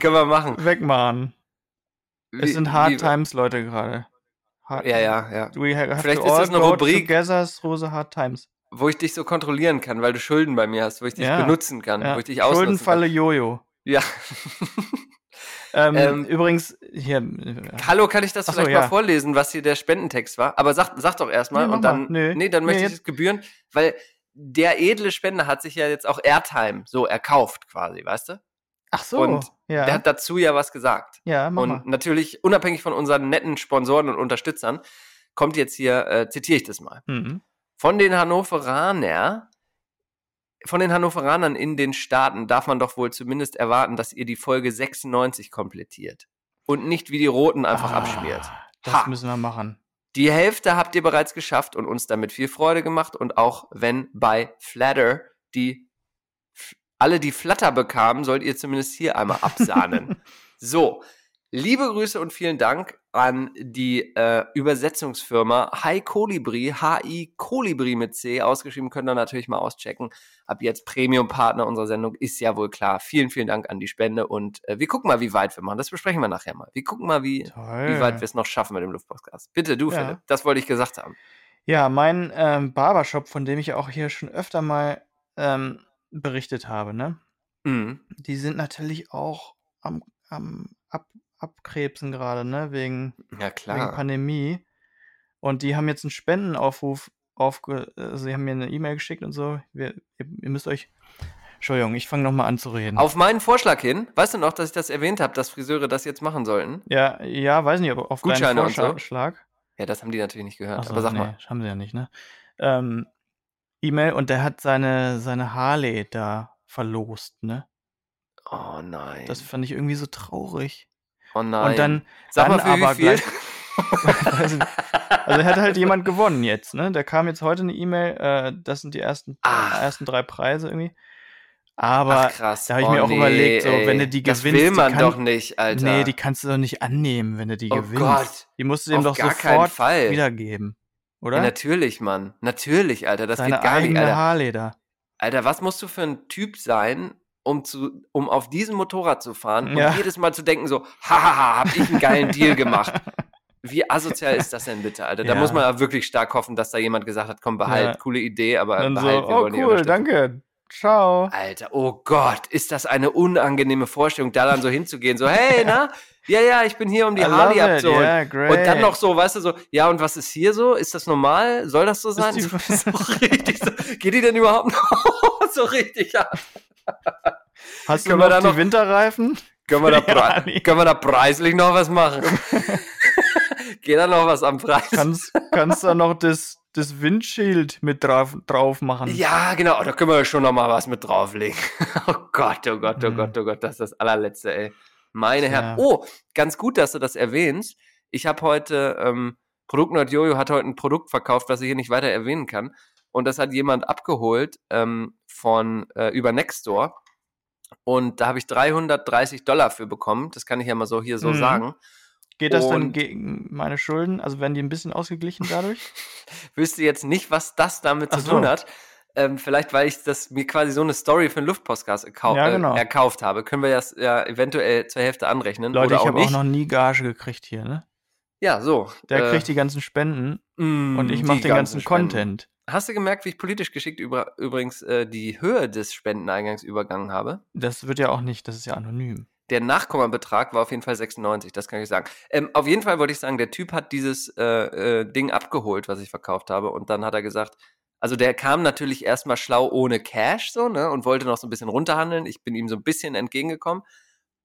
können wir machen. wegmachen. es sind Hard wie, Times, Leute, gerade. Ja, ja, ja. Vielleicht ist das eine Rubrik. Together through the hard times. Wo ich dich so kontrollieren kann, weil du Schulden bei mir hast, wo ich dich ja. benutzen kann, ja. wo ich dich ausnutzen Schuldenfalle Jojo. Ja. ähm, ähm, übrigens, hier. Hallo, kann ich das Achso, vielleicht ja. mal vorlesen, was hier der Spendentext war? Aber sag, sag doch erstmal nee, und dann. Nee, nee dann möchte nee, ich es gebühren, weil der edle Spender hat sich ja jetzt auch Airtime so erkauft, quasi, weißt du? Ach so. Und ja. der hat dazu ja was gesagt. Ja, mach Und mal. natürlich, unabhängig von unseren netten Sponsoren und Unterstützern, kommt jetzt hier, äh, zitiere ich das mal. Mhm. Von den Hannoveraner, von den Hannoveranern in den Staaten darf man doch wohl zumindest erwarten, dass ihr die Folge 96 komplettiert. Und nicht wie die Roten einfach ah, abschmiert. Das ha. müssen wir machen. Die Hälfte habt ihr bereits geschafft und uns damit viel Freude gemacht. Und auch wenn bei Flatter die alle, die Flatter bekamen, sollt ihr zumindest hier einmal absahnen. so, liebe Grüße und vielen Dank an die äh, Übersetzungsfirma Hi Colibri, HI Colibri mit C, ausgeschrieben, könnt ihr natürlich mal auschecken. Ab jetzt Premium-Partner unserer Sendung, ist ja wohl klar. Vielen, vielen Dank an die Spende und äh, wir gucken mal, wie weit wir machen. Das besprechen wir nachher mal. Wir gucken mal, wie, wie weit wir es noch schaffen mit dem Luftpostcast. Bitte, du, ja. Philipp, das wollte ich gesagt haben. Ja, mein ähm, Barbershop, von dem ich auch hier schon öfter mal ähm, berichtet habe, ne? Mhm. Die sind natürlich auch am, am Ab, Abkrebsen gerade, ne? Wegen, ja, wegen Pandemie. Und die haben jetzt einen Spendenaufruf aufge... Also sie haben mir eine E-Mail geschickt und so. Wir, ihr, ihr müsst euch... Entschuldigung, ich fange nochmal an zu reden. Auf meinen Vorschlag hin, weißt du noch, dass ich das erwähnt habe, dass Friseure das jetzt machen sollten? Ja, ja, weiß nicht, ob auf Gutscheine deinen Vorschlag. So. Ja, das haben die natürlich nicht gehört, so, aber sag nee, mal. haben sie ja nicht, ne? Ähm, E-Mail und der hat seine, seine Harley da verlost, ne? Oh nein. Das fand ich irgendwie so traurig. Oh nein. Und dann, Sag dann mal aber gleich. also, also hat halt jemand gewonnen jetzt, ne? Da kam jetzt heute eine E-Mail, äh, das sind die ersten, äh, ersten drei Preise irgendwie. Aber Ach, krass. da habe ich oh, mir auch nee, überlegt, so, wenn du die gewinnst. Das will man kann, doch nicht, Alter. Nee, die kannst du doch nicht annehmen, wenn du die oh gewinnst. Gott. Die musst du dem doch sofort wiedergeben. Oder? Ja, natürlich, Mann. Natürlich, Alter. Das Seine geht gar nicht, Alter. Haarleder. Alter, was musst du für ein Typ sein, um, zu, um auf diesem Motorrad zu fahren ja. und jedes Mal zu denken so, hahaha, hab ich einen geilen Deal gemacht. Wie asozial ist das denn bitte, Alter? Da ja. muss man wirklich stark hoffen, dass da jemand gesagt hat, komm, behalt, ja. coole Idee, aber Dann behalt, so, wir oh, wollen cool, danke. Ciao. Alter, oh Gott, ist das eine unangenehme Vorstellung, da dann so hinzugehen, so, hey, na, ja, ja, ich bin hier, um die Harley abzuholen. Yeah, und dann noch so, weißt du, so, ja, und was ist hier so? Ist das normal? Soll das so sein? so richtig so, geht die denn überhaupt noch so richtig ab? Hast können du noch, noch die Winterreifen? Können wir, da können wir da preislich noch was machen? Geht da noch was am Preis? Kannst, kannst du noch das, das Windschild mit drauf, drauf machen? Ja, genau, da können wir schon noch mal was mit drauflegen. oh Gott, oh Gott, oh mhm. Gott, oh Gott, das ist das allerletzte, ey. Meine Herren. Oh, ganz gut, dass du das erwähnst. Ich habe heute, ähm, Produktnerd Jojo hat heute ein Produkt verkauft, was ich hier nicht weiter erwähnen kann. Und das hat jemand abgeholt ähm, von äh, über Nextdoor. Und da habe ich 330 Dollar für bekommen. Das kann ich ja mal so hier so mhm. sagen. Geht das dann gegen meine Schulden? Also werden die ein bisschen ausgeglichen dadurch? Wüsste jetzt nicht, was das damit Ach zu so. tun hat. Ähm, vielleicht, weil ich das mir quasi so eine Story für einen Luftpostcast ja, äh, genau. äh, erkauft habe, können wir das ja eventuell zur Hälfte anrechnen. Leute, ich habe auch noch nie Gage gekriegt hier, ne? Ja, so. Der äh, kriegt die ganzen Spenden mm, und ich mache den ganzen, ganzen Content. Hast du gemerkt, wie ich politisch geschickt über, übrigens äh, die Höhe des Spendeneingangs übergangen habe? Das wird ja auch nicht, das ist ja anonym. Der Nachkommabetrag war auf jeden Fall 96, das kann ich sagen. Ähm, auf jeden Fall wollte ich sagen, der Typ hat dieses äh, äh, Ding abgeholt, was ich verkauft habe, und dann hat er gesagt, also der kam natürlich erstmal schlau ohne Cash so, ne, und wollte noch so ein bisschen runterhandeln. Ich bin ihm so ein bisschen entgegengekommen.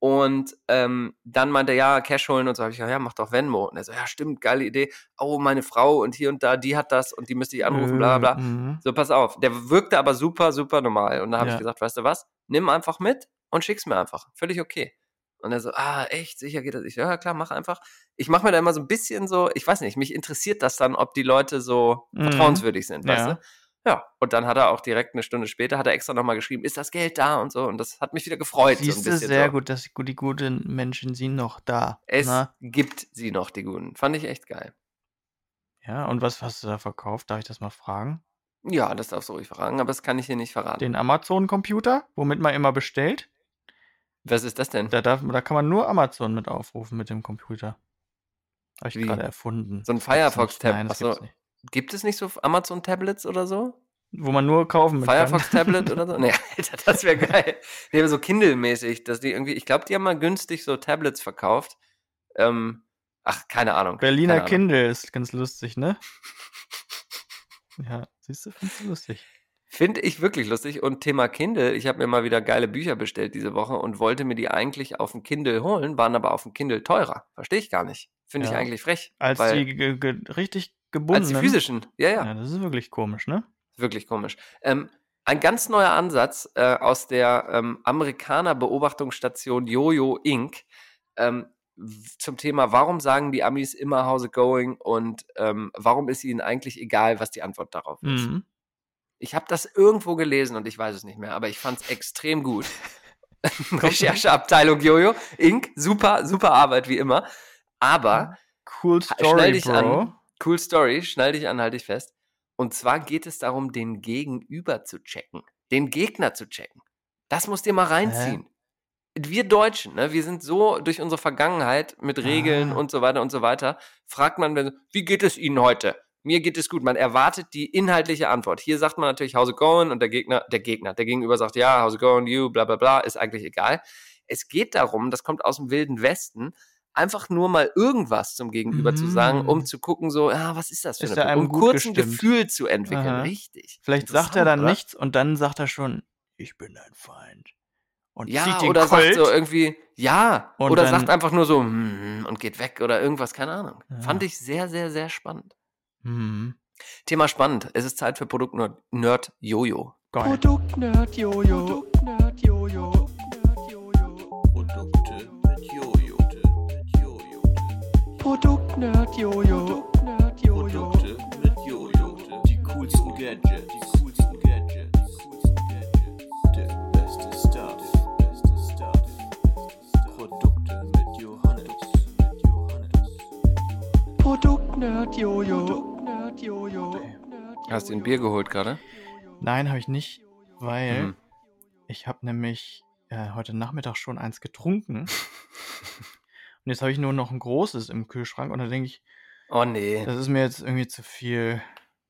Und ähm, dann meinte er, ja, Cash holen und so. habe ich gesagt, ja, mach doch Venmo. Und er so, ja, stimmt, geile Idee. Oh, meine Frau und hier und da, die hat das und die müsste ich anrufen, bla bla bla. Mhm. So, pass auf. Der wirkte aber super, super normal. Und da habe ja. ich gesagt, weißt du was? Nimm einfach mit und schick's mir einfach. Völlig okay. Und er so, ah, echt, sicher geht das? Ich ja, klar, mach einfach. Ich mache mir da immer so ein bisschen so, ich weiß nicht, mich interessiert das dann, ob die Leute so mhm. vertrauenswürdig sind, weißt du? Ja, und dann hat er auch direkt eine Stunde später, hat er extra nochmal geschrieben, ist das Geld da und so. Und das hat mich wieder gefreut. Siehst so du sehr so. gut, dass die guten Menschen sind noch da. Es na? Ne? gibt sie noch, die guten. Fand ich echt geil. Ja, und was hast du da verkauft? Darf ich das mal fragen? Ja, das darfst du ruhig fragen, aber das kann ich hier nicht verraten. Den Amazon-Computer, womit man immer bestellt? Was ist das denn? Da, darf, da kann man nur Amazon mit aufrufen mit dem Computer. Habe ich gerade erfunden. So ein Firefox-Tablet. Achso, gibt es nicht so Amazon-Tablets oder so? Wo man nur kaufen mit Firefox-Tablet oder so? Nee, Alter, das wäre geil. Nee, so Kindle-mäßig, dass die irgendwie, ich glaube, die haben mal günstig so Tablets verkauft. Ähm, ach, keine Ahnung. Berliner keine Kindle Ahnung. ist ganz lustig, ne? ja, siehst du, findest du lustig. Finde ich wirklich lustig. Und Thema Kindle, ich habe mir mal wieder geile Bücher bestellt diese Woche und wollte mir die eigentlich auf dem Kindle holen, waren aber auf dem Kindle teurer. Verstehe ich gar nicht. Finde ja. ich eigentlich frech. Als die richtig gebunden. Als die physischen, ja, ja. Ja, das ist wirklich komisch, ne? Wirklich komisch. Ähm, ein ganz neuer Ansatz äh, aus der ähm, Amerikaner-Beobachtungsstation Jojo Inc. Ähm, zum Thema, warum sagen die Amis immer How's it going und ähm, warum ist ihnen eigentlich egal, was die Antwort darauf ist. Mhm. Ich habe das irgendwo gelesen und ich weiß es nicht mehr, aber ich fand es extrem gut. Rechercheabteilung Jojo, Inc. Super, super Arbeit wie immer. Aber cool Story, Bro. An, cool Story, schnall dich an, halte ich fest. Und zwar geht es darum, den Gegenüber zu checken, den Gegner zu checken. Das musst ihr mal reinziehen. Hä? Wir Deutschen, ne, wir sind so durch unsere Vergangenheit mit Regeln ah. und so weiter und so weiter, fragt man, wie geht es Ihnen heute? mir geht es gut. Man erwartet die inhaltliche Antwort. Hier sagt man natürlich, how's it going? Und der Gegner, der Gegner, der Gegenüber sagt, ja, how's it going, you, bla, bla, bla, ist eigentlich egal. Es geht darum, das kommt aus dem wilden Westen, einfach nur mal irgendwas zum Gegenüber mm. zu sagen, um mm. zu gucken, so, ja, was ist das für ist eine Um kurz ein Gefühl zu entwickeln. Aha. Richtig. Vielleicht sagt er dann oder? nichts und dann sagt er schon, ich bin dein Feind. Und ja, oder Colt. sagt so irgendwie, ja, und oder sagt einfach nur so, mm, und geht weg oder irgendwas, keine Ahnung. Ja. Fand ich sehr, sehr, sehr spannend. Mhm. Thema spannend. Es ist Zeit für Produkt-Nerd Jojo. Produkt-Nerd Jojo. Produkt-Nerd Produkt-Nerd Jojo. Produkte mit Jojo. Die coolsten Gadgets. Die coolsten Gadgets. Der beste Stuff. Beste Stuff. Produkte mit Johannes. Produkt-Nerd Jojo. Jojo. Hast du ein Bier geholt gerade? Nein, habe ich nicht, weil mhm. ich habe nämlich äh, heute Nachmittag schon eins getrunken. und jetzt habe ich nur noch ein großes im Kühlschrank und da denke ich, oh nee, das ist mir jetzt irgendwie zu viel.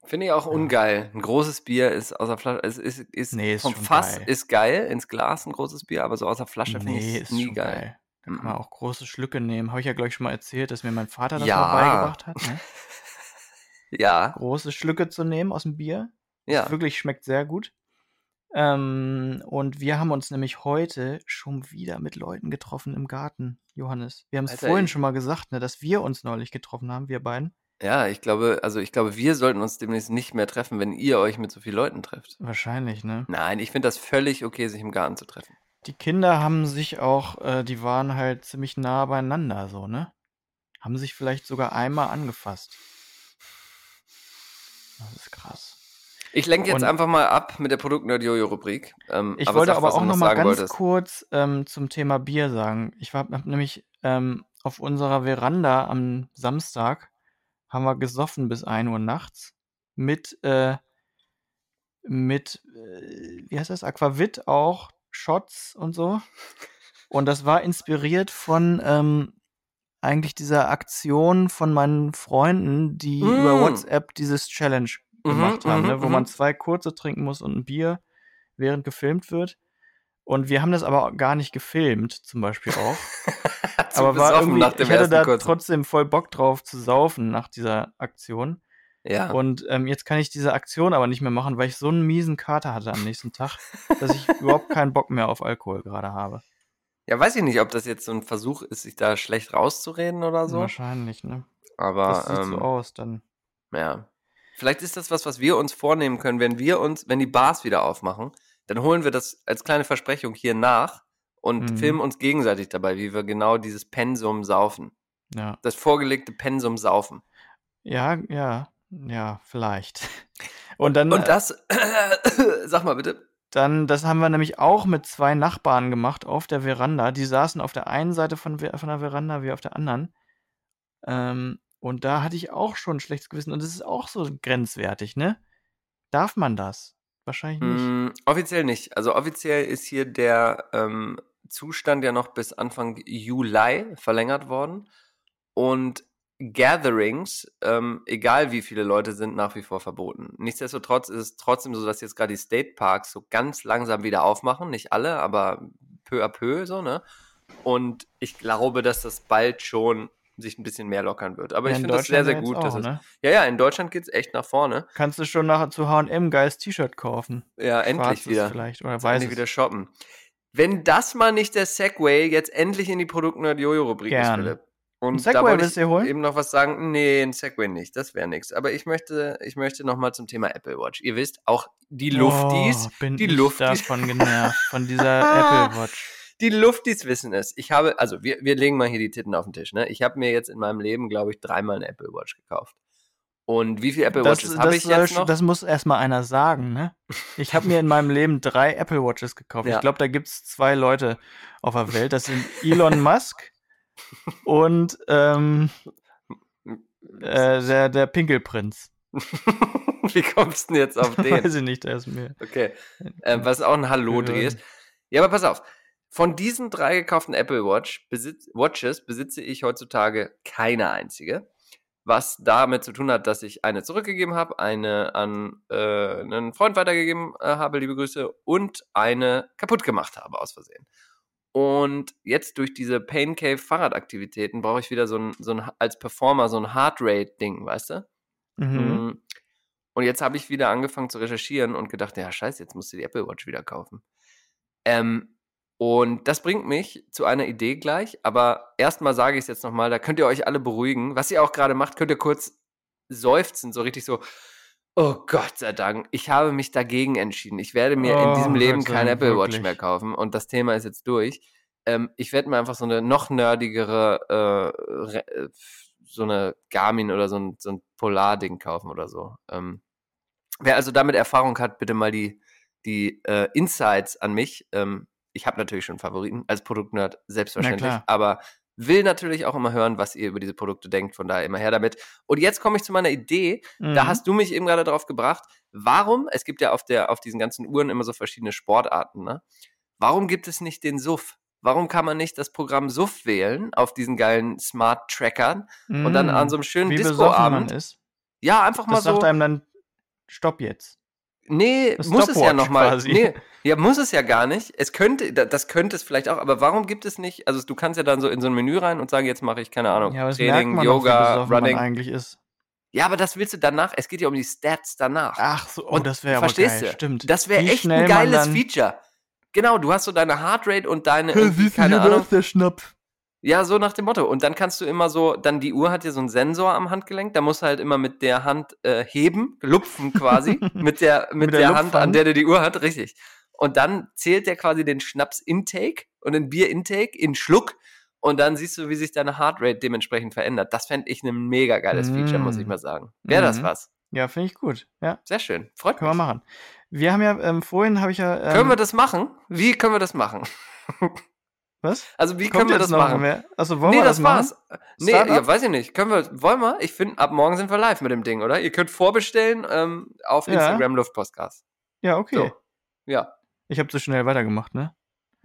Finde ich auch ungeil. Ein großes Bier ist aus der Flasche, es ist, ist, nee, ist vom Fass geil. ist geil, ins Glas ein großes Bier, aber so aus der Flasche nee, finde ich ist nie geil. geil. Da kann man auch große Schlücke nehmen. Habe ich ja, glaube ich, schon mal erzählt, dass mir mein Vater das ja. mal beigebracht hat. Ne? Ja. Große Schlücke zu nehmen aus dem Bier. Ja. Das wirklich schmeckt sehr gut. Ähm, und wir haben uns nämlich heute schon wieder mit Leuten getroffen im Garten, Johannes. Wir haben es vorhin schon mal gesagt, ne, dass wir uns neulich getroffen haben, wir beiden. Ja, ich glaube, also ich glaube, wir sollten uns demnächst nicht mehr treffen, wenn ihr euch mit so vielen Leuten trefft. Wahrscheinlich, ne? Nein, ich finde das völlig okay, sich im Garten zu treffen. Die Kinder haben sich auch, äh, die waren halt ziemlich nah beieinander, so, ne? Haben sich vielleicht sogar einmal angefasst. Das ist krass. Ich lenke jetzt Und einfach mal ab mit der Produkt-Nerd-Jojo-Rubrik. Ähm, ich aber wollte sag, aber auch noch mal ganz wolltest. kurz ähm, zum Thema Bier sagen. Ich habe hab nämlich ähm, auf unserer Veranda am Samstag haben wir gesoffen bis 1 Uhr nachts mit, äh, mit äh, wie heißt das, Aquavit auch, Shots und so. Und das war inspiriert von ähm, eigentlich dieser Aktion von meinen Freunden, die mm. über WhatsApp dieses Challenge gemacht haben, ne, wo mhm, man mhm. zwei kurze trinken muss und ein Bier, während gefilmt wird. Und wir haben das aber gar nicht gefilmt, zum Beispiel auch. aber war irgendwie, ich hatte da kurzen. trotzdem voll Bock drauf zu saufen nach dieser Aktion. Ja. Und ähm, jetzt kann ich diese Aktion aber nicht mehr machen, weil ich so einen miesen Kater hatte am nächsten Tag, dass ich überhaupt keinen Bock mehr auf Alkohol gerade habe. Ja, weiß ich nicht, ob das jetzt so ein Versuch ist, sich da schlecht rauszureden oder so. Wahrscheinlich, ne? Aber. Das sieht ähm, so aus, dann. Ja. Vielleicht ist das was, was wir uns vornehmen können, wenn wir uns, wenn die Bars wieder aufmachen, dann holen wir das als kleine Versprechung hier nach und mhm. filmen uns gegenseitig dabei, wie wir genau dieses Pensum saufen. Ja. Das vorgelegte Pensum saufen. Ja, ja, ja, vielleicht. Und dann. Und das, äh, sag mal bitte. Dann, das haben wir nämlich auch mit zwei Nachbarn gemacht auf der Veranda. Die saßen auf der einen Seite von, von der Veranda, wie auf der anderen. Ähm, und da hatte ich auch schon ein schlechtes Gewissen. Und das ist auch so grenzwertig, ne? Darf man das? Wahrscheinlich nicht. Mm, offiziell nicht. Also offiziell ist hier der, ähm, Zustand ja noch bis Anfang Juli verlängert worden. Und Gatherings, ähm, egal wie viele Leute sind, nach wie vor verboten. Nichtsdestotrotz ist es trotzdem so, dass jetzt gerade die State Parks so ganz langsam wieder aufmachen. Nicht alle, aber peu à peu so, ne? Und ich glaube, dass das bald schon sich ein bisschen mehr lockern wird. Aber ja, ich finde das sehr, sehr gut. Auch, ne? ja, ja, in Deutschland geht es echt nach vorne. Kannst du schon nachher zu HM geiles T-Shirt kaufen. Ja, endlich wieder. Vielleicht, oder weiß ich wieder shoppen. Wenn das mal nicht der Segway jetzt endlich in die Produkt-Nerd-Jojo-Rubrik ist, Philipp. Und Segway da wollte ich holen? eben noch was sagen. Nee, ein Segway nicht. Das wäre nichts. Aber ich möchte, ich möchte noch mal zum Thema Apple Watch. Ihr wisst, auch die Luftis, oh, bin die ich Luftis davon genervt von dieser Apple Watch. Die Luftis wissen es. Ich habe, also wir, wir legen mal hier die Titten auf den Tisch. Ne? Ich habe mir jetzt in meinem Leben, glaube ich, dreimal eine Apple Watch gekauft. Und wie viele Apple Watches habe ich jetzt noch? Das muss erstmal einer sagen, ne? Ich habe mir in meinem Leben drei Apple Watches gekauft. Ja. Ich glaube, da gibt es zwei Leute auf der Welt. Das sind Elon Musk und ähm, äh, der, der Pinkelprinz. wie kommst du denn jetzt auf den? Weiß ich nicht, der ist mir. Okay. Ähm, was auch ein Hallo-Dreh ist. Ja, aber pass auf. Von diesen drei gekauften Apple Watch besitz, Watches besitze ich heutzutage keine einzige. Was damit zu tun hat, dass ich eine zurückgegeben habe, eine an äh, einen Freund weitergegeben äh, habe, liebe Grüße, und eine kaputt gemacht habe aus Versehen. Und jetzt durch diese Pain Cave Fahrradaktivitäten brauche ich wieder so ein, so ein, als Performer so ein Heartrate-Ding, weißt du? Mhm. Mm. Und jetzt habe ich wieder angefangen zu recherchieren und gedacht, ja, scheiße, jetzt musst du die Apple Watch wieder kaufen. Ähm, und das bringt mich zu einer Idee gleich, aber erstmal sage ich es jetzt nochmal, da könnt ihr euch alle beruhigen. Was ihr auch gerade macht, könnt ihr kurz seufzen, so richtig so, oh Gott sei Dank, ich habe mich dagegen entschieden. Ich werde mir oh, in diesem Leben keine Apple Watch mehr kaufen und das Thema ist jetzt durch. Ähm, ich werde mir einfach so eine noch nerdigere, äh, äh, so eine Garmin oder so ein, so ein Polar-Ding kaufen oder so. Ähm, wer also damit Erfahrung hat, bitte mal die, die äh, Insights an mich. Ähm, ich habe natürlich schon Favoriten als Produktnerd, selbstverständlich, aber will natürlich auch immer hören, was ihr über diese Produkte denkt, von daher immer her damit. Und jetzt komme ich zu meiner Idee, mhm. da hast du mich eben gerade drauf gebracht, warum, es gibt ja auf, der, auf diesen ganzen Uhren immer so verschiedene Sportarten, ne? Warum gibt es nicht den SUF? Warum kann man nicht das Programm SUF wählen auf diesen geilen Smart Trackern mhm. und dann an so einem schönen Disco-Abend? ist? Ja, einfach mal das so. sagt einem dann, stopp jetzt. Nee, das muss es ja nochmal. Nee, ja, muss es ja gar nicht. Es könnte, das könnte es vielleicht auch, aber warum gibt es nicht? Also du kannst ja dann so in so ein Menü rein und sagen, jetzt mache ich, keine Ahnung, ja, Training, Yoga, auch, Running. eigentlich ist. Ja, aber das willst du danach, es geht ja um die Stats danach. Ach so, oh, und das wäre aber geil, du? stimmt. Das wäre echt ein geiles Feature. Genau, du hast so deine Heartrate und deine, keine Ahnung. der Schnapp. Ja, so nach dem Motto. Und dann kannst du immer so, dann die Uhr hat ja so einen Sensor am Handgelenk, da musst du halt immer mit der Hand äh, heben, lupfen quasi, mit der, mit, mit der, der Hand, an der du die Uhr hat, richtig. Und dann zählt der quasi den Schnaps-Intake und den Bier-Intake in Schluck und dann siehst du, wie sich deine Heartrate dementsprechend verändert. Das fände ich ein mega geiles mm. Feature, muss ich mm. mal sagen. Wäre mm. das was? Ja, finde ich gut. Ja. Sehr schön. Freut Können mich. Können wir machen. Wir haben ja, ähm, vorhin habe ich ja. Ähm, können wir das machen? Wie können wir das machen? Was? Also wie Kommt können wir das machen? Mehr? Also wollen nee, wir das, das war's. Machen? Nee, ja, weiß ich nicht. Können wir, wollen wir? Ich finde, ab morgen sind wir live mit dem Ding, oder? Ihr könnt vorbestellen ähm, auf ja. Instagram Luftpostcast. Ja, okay. So. Ja. Ich habe zu schnell weitergemacht, ne?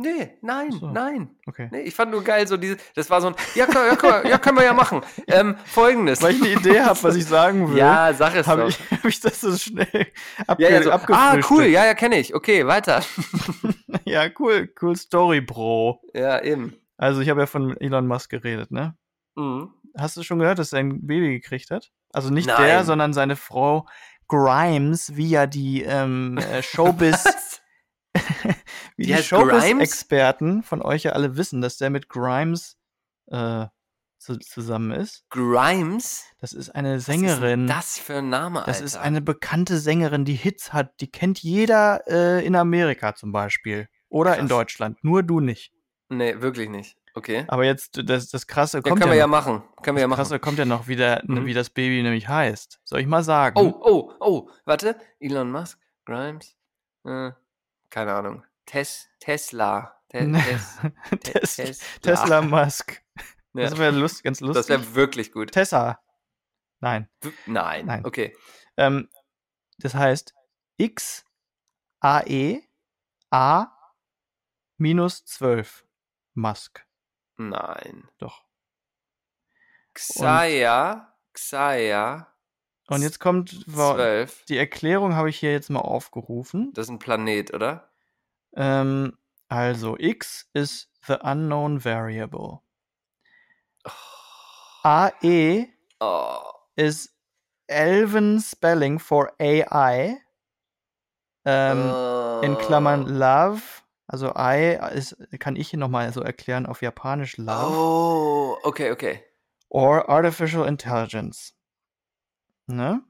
Nee, nein, so. nein. Okay. Nee, ich fand nur geil, so diese, das war so ein, ja, kann, ja, ja können wir ja machen. Ähm, Folgendes. Weil ich eine Idee habe, was ich sagen will. Ja, sag es hab doch. Ich, hab ich das so schnell abge ja, ja, so, Ah, cool, ja, ja, kenne ich. Okay, weiter. ja, cool, cool Story, Bro. Ja, eben. Also ich habe ja von Elon Musk geredet, ne? Mhm. Hast du schon gehört, dass er ein Baby gekriegt hat? Also nicht Nein. der, sondern seine Frau Grimes, wie ja die ähm, äh, Showbiz wie die, die Showbiz-Experten von euch ja alle wissen, dass der mit Grimes äh, zu, zusammen ist. Grimes? Das ist eine Sängerin. Was ist das für ein Name, Alter? Das ist eine bekannte Sängerin, die Hits hat. Die kennt jeder äh, in Amerika zum Beispiel. Oder Krass. in Deutschland. Nur du nicht. Nee, wirklich nicht. Okay. Aber jetzt, das, das Krasse ja, kommt können ja. wir noch. ja machen. Können wir ja machen. Das Krasse kommt ja noch, wie, der, mhm. wie das Baby nämlich heißt. Soll ich mal sagen? Oh, oh, oh. Warte. Elon Musk, Grimes. Äh, keine Ahnung. Tes Tesla. Te Tes Tes Tesla. Tesla Musk. Ja. Das wäre lust, ganz lustig. Das wäre wirklich gut. Tessa. Nein. Nein. Nein. Okay. Ähm, das heißt X A E A minus 12. Musk. Nein. Doch. Xaya, Xaya. Und jetzt kommt wa- 12. die Erklärung, habe ich hier jetzt mal aufgerufen. Das ist ein Planet, oder? Ähm, also, X ist the unknown variable. AE Oh. ist Elven Spelling for AI. Ähm, in Klammern Love. Also I ist, kann ich hier nochmal so erklären auf Japanisch Love. Oh, okay, okay. Or Artificial Intelligence. Ne?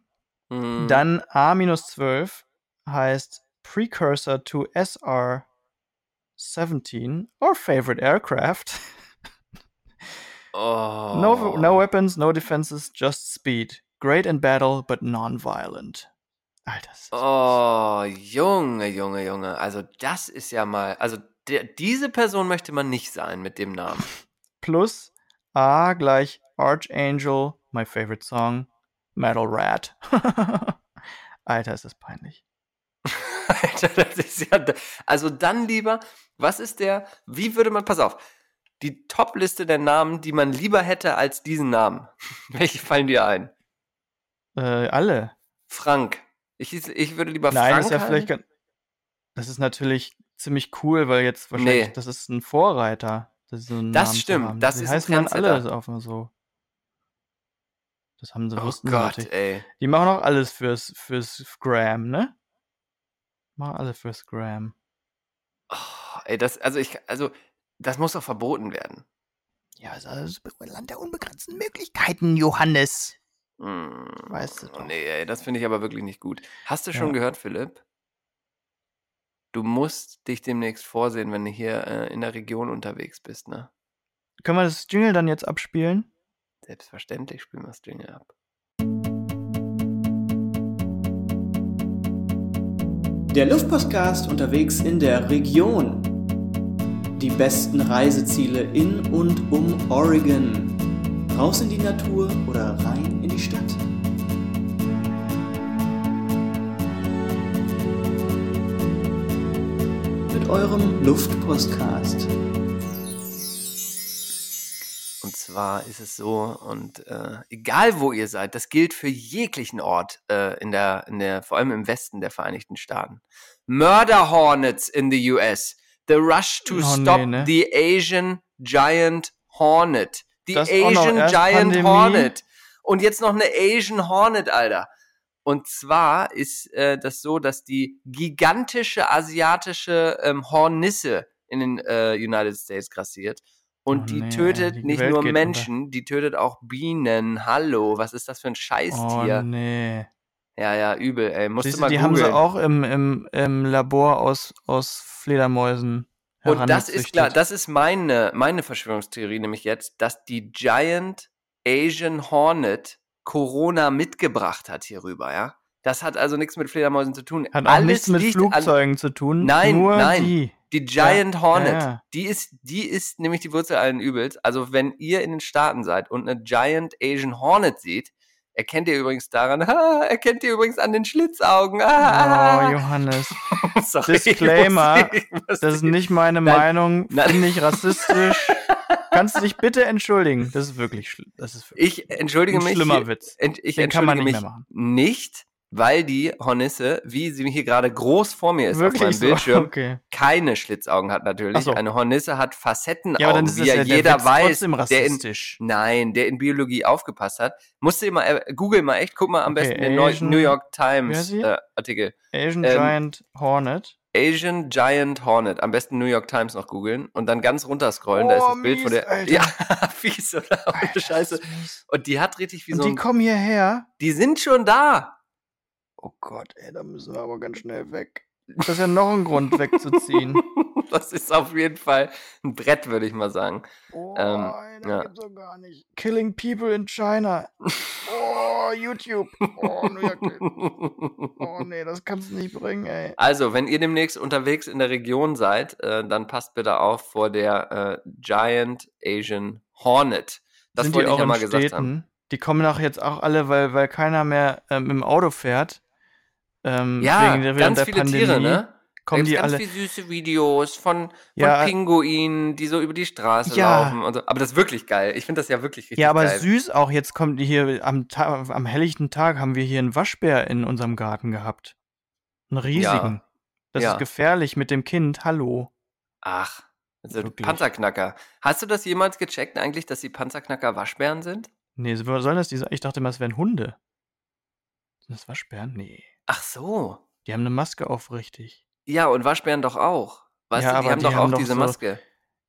Mhm. Dann A-12 heißt Precursor to SR-17 or Favorite Aircraft. oh. No, no weapons, no defenses, just speed. Great in battle, but non-violent. Alter, Oh, Junge, Junge, Junge. Also das ist ja mal, also diese Person möchte man nicht sein mit dem Namen. plus A gleich Archangel, my favorite song, Metal Rat. Alter, ist das peinlich. Alter, das ist ja, also dann lieber, was ist der, wie würde man, pass auf, die Top-Liste der Namen, die man lieber hätte als diesen Namen. Welche fallen dir ein? Äh, alle. Frank. Ich, ich würde lieber Nein, Frank das ist ja heißen. vielleicht ganz, Das ist natürlich ziemlich cool, weil jetzt wahrscheinlich, Nee. das ist ein Vorreiter. Das, ist einen Das stimmt, das Die ist ein heißen dann alle auch immer so. Das haben sie, Oh wussten Gott, natürlich. ey. Die machen auch alles fürs, fürs Gram, ne? Alle fürs Gram. Oh, ey, das, also ich, also, das muss doch verboten werden. Ja, es ist das Land der unbegrenzten Möglichkeiten, Johannes. Hm, Weißt du doch. Nee, ey, das finde ich aber wirklich nicht gut. Hast du schon Ja. gehört, Philipp? Du musst dich demnächst vorsehen, wenn du hier äh, in der Region unterwegs bist, ne? Können wir das Jingle dann jetzt abspielen? Selbstverständlich spielen wir das Jingle ab. Der Luftpostcast unterwegs in der Region. Die besten Reiseziele in und um Oregon. Raus in die Natur oder rein in die Stadt. Mit eurem Luftpostcast. Und zwar ist es so, und äh, egal wo ihr seid, das gilt für jeglichen Ort äh, in der, in der, vor allem im Westen der Vereinigten Staaten. Murder Hornets in the US. The rush to Oh, nee, stop ne? the Asian Giant Hornet. The Das Asian Giant Pandemie. Hornet. Und jetzt noch eine Asian Hornet, Alter. Und zwar ist äh, das so, dass die gigantische asiatische ähm, Hornisse in den äh, United States grassiert. Und Oh die nee, tötet die nicht Welt nur Menschen, die tötet auch Bienen. Hallo, was ist das für ein Oh Scheißtier? nee. Ja, ja, übel, ey. Musst Siehst mal die haben sie auch im, im, im Labor aus, aus Fledermäusen. Und das ist klar, das ist meine, meine Verschwörungstheorie, nämlich jetzt, dass die Giant Asian Hornet Corona mitgebracht hat hierüber, ja? Das hat also nichts mit Fledermäusen zu tun. Hat Alles nichts mit Flugzeugen zu tun. Nein, nur nein. die. Die Giant Ja, Hornet, ja, ja. die ist, die ist nämlich die Wurzel allen Übels. Also wenn ihr in den Staaten seid und eine Giant Asian Hornet seht, erkennt ihr übrigens daran, ha, erkennt ihr übrigens an den Schlitzaugen. Oh, Ah, Johannes. Sorry, Disclaimer, ich muss- ich muss- Das ist nicht meine Nein, Meinung. Finde ich rassistisch. Kannst du dich bitte entschuldigen? Das ist wirklich schlimm. Das ist wirklich Ich entschuldige ein mich. schlimmer Witz. Ich Den kann man entschuldige nicht mich mehr machen. nicht, weil die Hornisse, wie sie hier gerade groß vor mir ist Wirklich auf meinem so? Bildschirm, Okay. keine Schlitzaugen hat natürlich. So. Eine Hornisse hat Facettenaugen, Ja, aber dann ist wie ja ja der jeder weiß, der in, rassistisch. nein, der in Biologie aufgepasst hat. Musst du immer, äh, google mal echt, guck mal am Okay, besten den Asian- New York Times äh, Artikel. Asian ähm, Giant Hornet. Asian Giant Hornet. Am besten New York Times noch googeln und dann ganz runter scrollen. da ist Oh, das Bild von mies, der. Alter. Ja, fies, oder? Ohne Alter, Scheiße. Und die hat richtig wie Und so die ein. kommen hierher. Die sind schon da. Oh Gott, ey, da müssen wir aber ganz schnell weg. Das ist ja noch ein Grund, wegzuziehen. Das ist auf jeden Fall ein Brett, würde ich mal sagen. Oh, Ähm, ey, das ja. gibt's doch gar nicht. Killing people in China. Oh, YouTube. Oh, New York. Oh nee, das kannst du nicht bringen, ey. Also, wenn ihr demnächst unterwegs in der Region seid, äh, dann passt bitte auf vor der äh, Giant Asian Hornet. Das Sind wollte die ich auch ja in mal gesagt Städten? haben. Die kommen auch jetzt auch alle, weil, weil keiner mehr ähm, im Auto fährt. Ähm, Ja, wegen der, während ganz der viele Pandemie. Tiere, ne? kommen die ganz alle. viele süße Videos von, von Ja. Pinguinen, die so über die Straße Ja. laufen. Und so. Aber das ist wirklich geil. Ich finde das ja wirklich richtig Ja, aber geil. süß auch. Jetzt kommt hier am, am helllichten Tag haben wir hier einen Waschbär in unserem Garten gehabt. Einen riesigen. Das Ja. ist gefährlich mit dem Kind. Hallo. Ach, also. Panzerknacker. Hast du das jemals gecheckt eigentlich, dass die Panzerknacker Waschbären sind? Nee, so- sollen das diese? Ich dachte immer, es wären Hunde. Sind das Waschbären? Nee. Ach so. Die haben eine Maske auf, richtig. Ja, und Waschbären doch auch. Weißt Ja, du, die haben die doch haben auch doch diese so- Maske.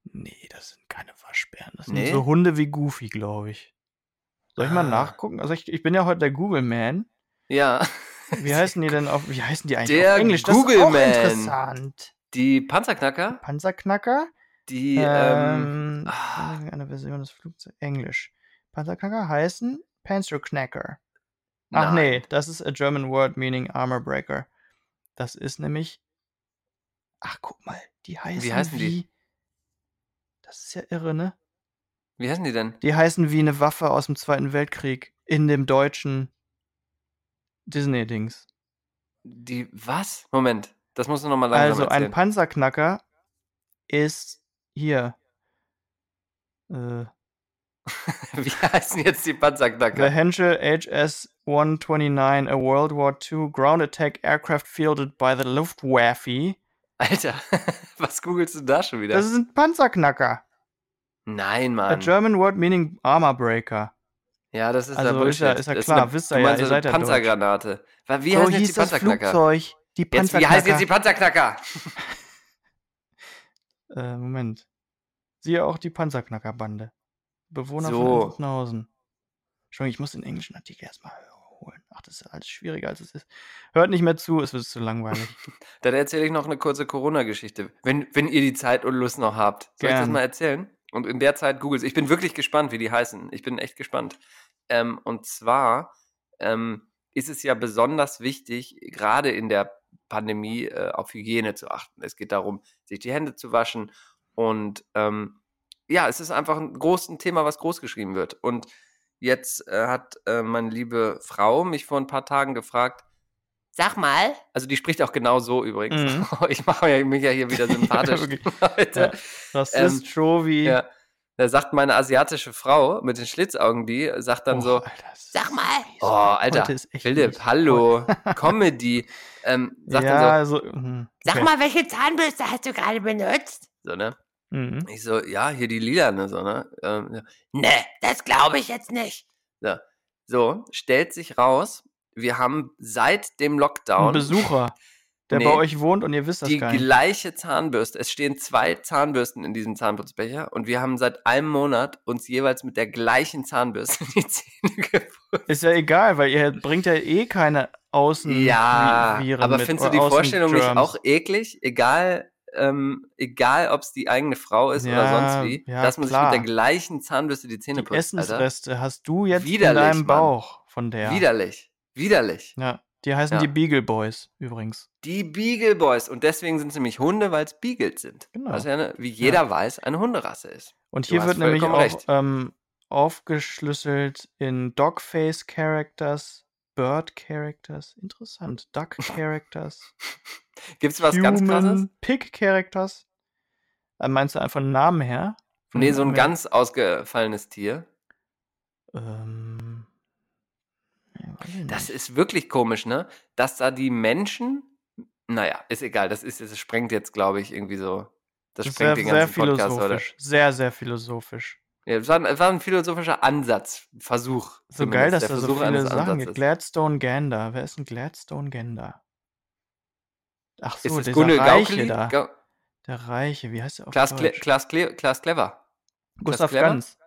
Nee, das sind keine Waschbären. Das Nee? sind so Hunde wie Goofy, glaube ich. Soll ich mal Ah. nachgucken? Also ich, ich bin ja heute der Google Man. Ja. Wie heißen die denn auf, wie heißen die eigentlich Der auf Englisch? Google das ist auch Man. interessant. Die Panzerknacker, Panzerknacker? die, ähm, Ähm, ah. eine Version des Flugzeugs. Englisch. Panzerknacker heißen Panzerknacker. Ach nein. nee, das ist a German word meaning armor breaker. Das ist nämlich. Ach, guck mal, die heißen wie. heißen die? Das ist ja irre, ne? Wie heißen die denn? Die heißen wie eine Waffe aus dem Zweiten Weltkrieg in dem deutschen Disney-Dings. Die, was? Moment, das musst du nochmal langsam Also ein erzählen. Panzerknacker ist hier. Äh, Wie heißen jetzt die The Panzerknacker? Henschel HS-129, a World War II ground attack aircraft fielded by the Luftwaffe. Alter, was googelst du da schon wieder? Das sind Panzerknacker. Nein, A Mann. German word meaning armor breaker. Ja, das ist Also ja ist ja- ist ja Das klar, eine, wisst ihr ja, ihr seid ja Panzergranate. Wie so heißen jetzt die das Panzerknacker? Flugzeug. Die Jetzt, Panzerknacker. wie heißen jetzt die Panzerknacker? äh, Moment. Siehe auch die Panzerknackerbande. Bewohner So. von Entenhausen. Entschuldigung, ich muss den englischen Artikel erstmal holen. Ach, das ist alles schwieriger, als es ist. Hört nicht mehr zu, es wird zu langweilig. Dann erzähle ich noch eine kurze Corona-Geschichte. Wenn, wenn ihr die Zeit und Lust noch habt. Soll ich das Gern. mal erzählen? Und in der Zeit googelt Ich bin wirklich gespannt, wie die heißen. Ich bin echt gespannt. Ähm, und zwar ähm, ist es ja besonders wichtig, gerade in der Pandemie äh, auf Hygiene zu achten. Es geht darum, sich die Hände zu waschen. Und ähm, ja, es ist einfach ein großes Thema, was groß geschrieben wird. Und jetzt äh, hat äh, meine liebe Frau mich vor ein paar Tagen gefragt, Sag mal. Also die spricht auch genau so übrigens. Mhm. Ich mache ja- mich ja hier wieder sympathisch. wirklich. heute. Rassist, Shovi. Ja. Da sagt meine asiatische Frau mit den Schlitzaugen, die sagt dann Oh, so, Alter, das ist sag so mal. oh, Alter, ist Philipp, hallo, Comedy. Ähm, sagt ja, dann also. hm, Sag okay. mal, welche Zahnbürste hast du gerade benutzt? so, so, ne? Mhm. Ich so, ja, hier die lila, ne, so, ne? Ähm. Ne, das glaube ich jetzt nicht. So, stellt sich raus, wir haben seit dem Ein Lockdown Besucher, der Nee. bei euch wohnt und ihr wisst das die gar nicht. gleiche Zahnbürste. Es stehen zwei Zahnbürsten in diesem Zahnputzbecher und wir haben seit einem Monat uns jeweils mit der gleichen Zahnbürste die Zähne geputzt. Ist ja egal, weil ihr bringt ja eh keine Außen Ja, Vi- Viren aber mit, findest du die Vorstellung nicht auch eklig? Egal, ähm, egal ob es die eigene Frau ist oder Ja, sonst wie, ja, dass man klar. sich mit der gleichen Zahnbürste die Zähne Die putzt, Alter. Essensreste hast du jetzt Widerlich, in deinem Mann. Bauch von der. Widerlich. Widerlich. Ja, die heißen Ja. die Beagle Boys übrigens. Die Beagle Boys. Und deswegen sind es nämlich Hunde, weil es Beagles sind. Genau. Was ja, eine, wie jeder weiß, eine Hunderasse ist. Und hier wird nämlich auch ähm, aufgeschlüsselt in Dogface Characters, Bird Characters, interessant, Duck Characters, Gibt es was ganz krasses? Human Pig Characters. Äh, meinst du einfach einen Namen her? Von Nee, so ein ganz ausgefallenes Tier. Ähm, Das ist wirklich komisch, ne? Dass da die Menschen. Naja, ist egal. Das ist, das sprengt jetzt, glaube ich, irgendwie so. Das, Das sprengt sehr, den sehr ganzen Podcast, oder? philosophisch. Sehr, sehr philosophisch. Ja, es war, ein- es war ein philosophischer Ansatz, Versuch. So geil, dass Der da so viele Sachen gibt. Gladstone Gander. Wer ist ein Gladstone Gander? Ach so, Ist es dieser Reiche da. Gau Der Reiche, wie heißt der auf Klaas, Cle? Klaas, Cle Klaas Clever. Gustav Clever? Ganz.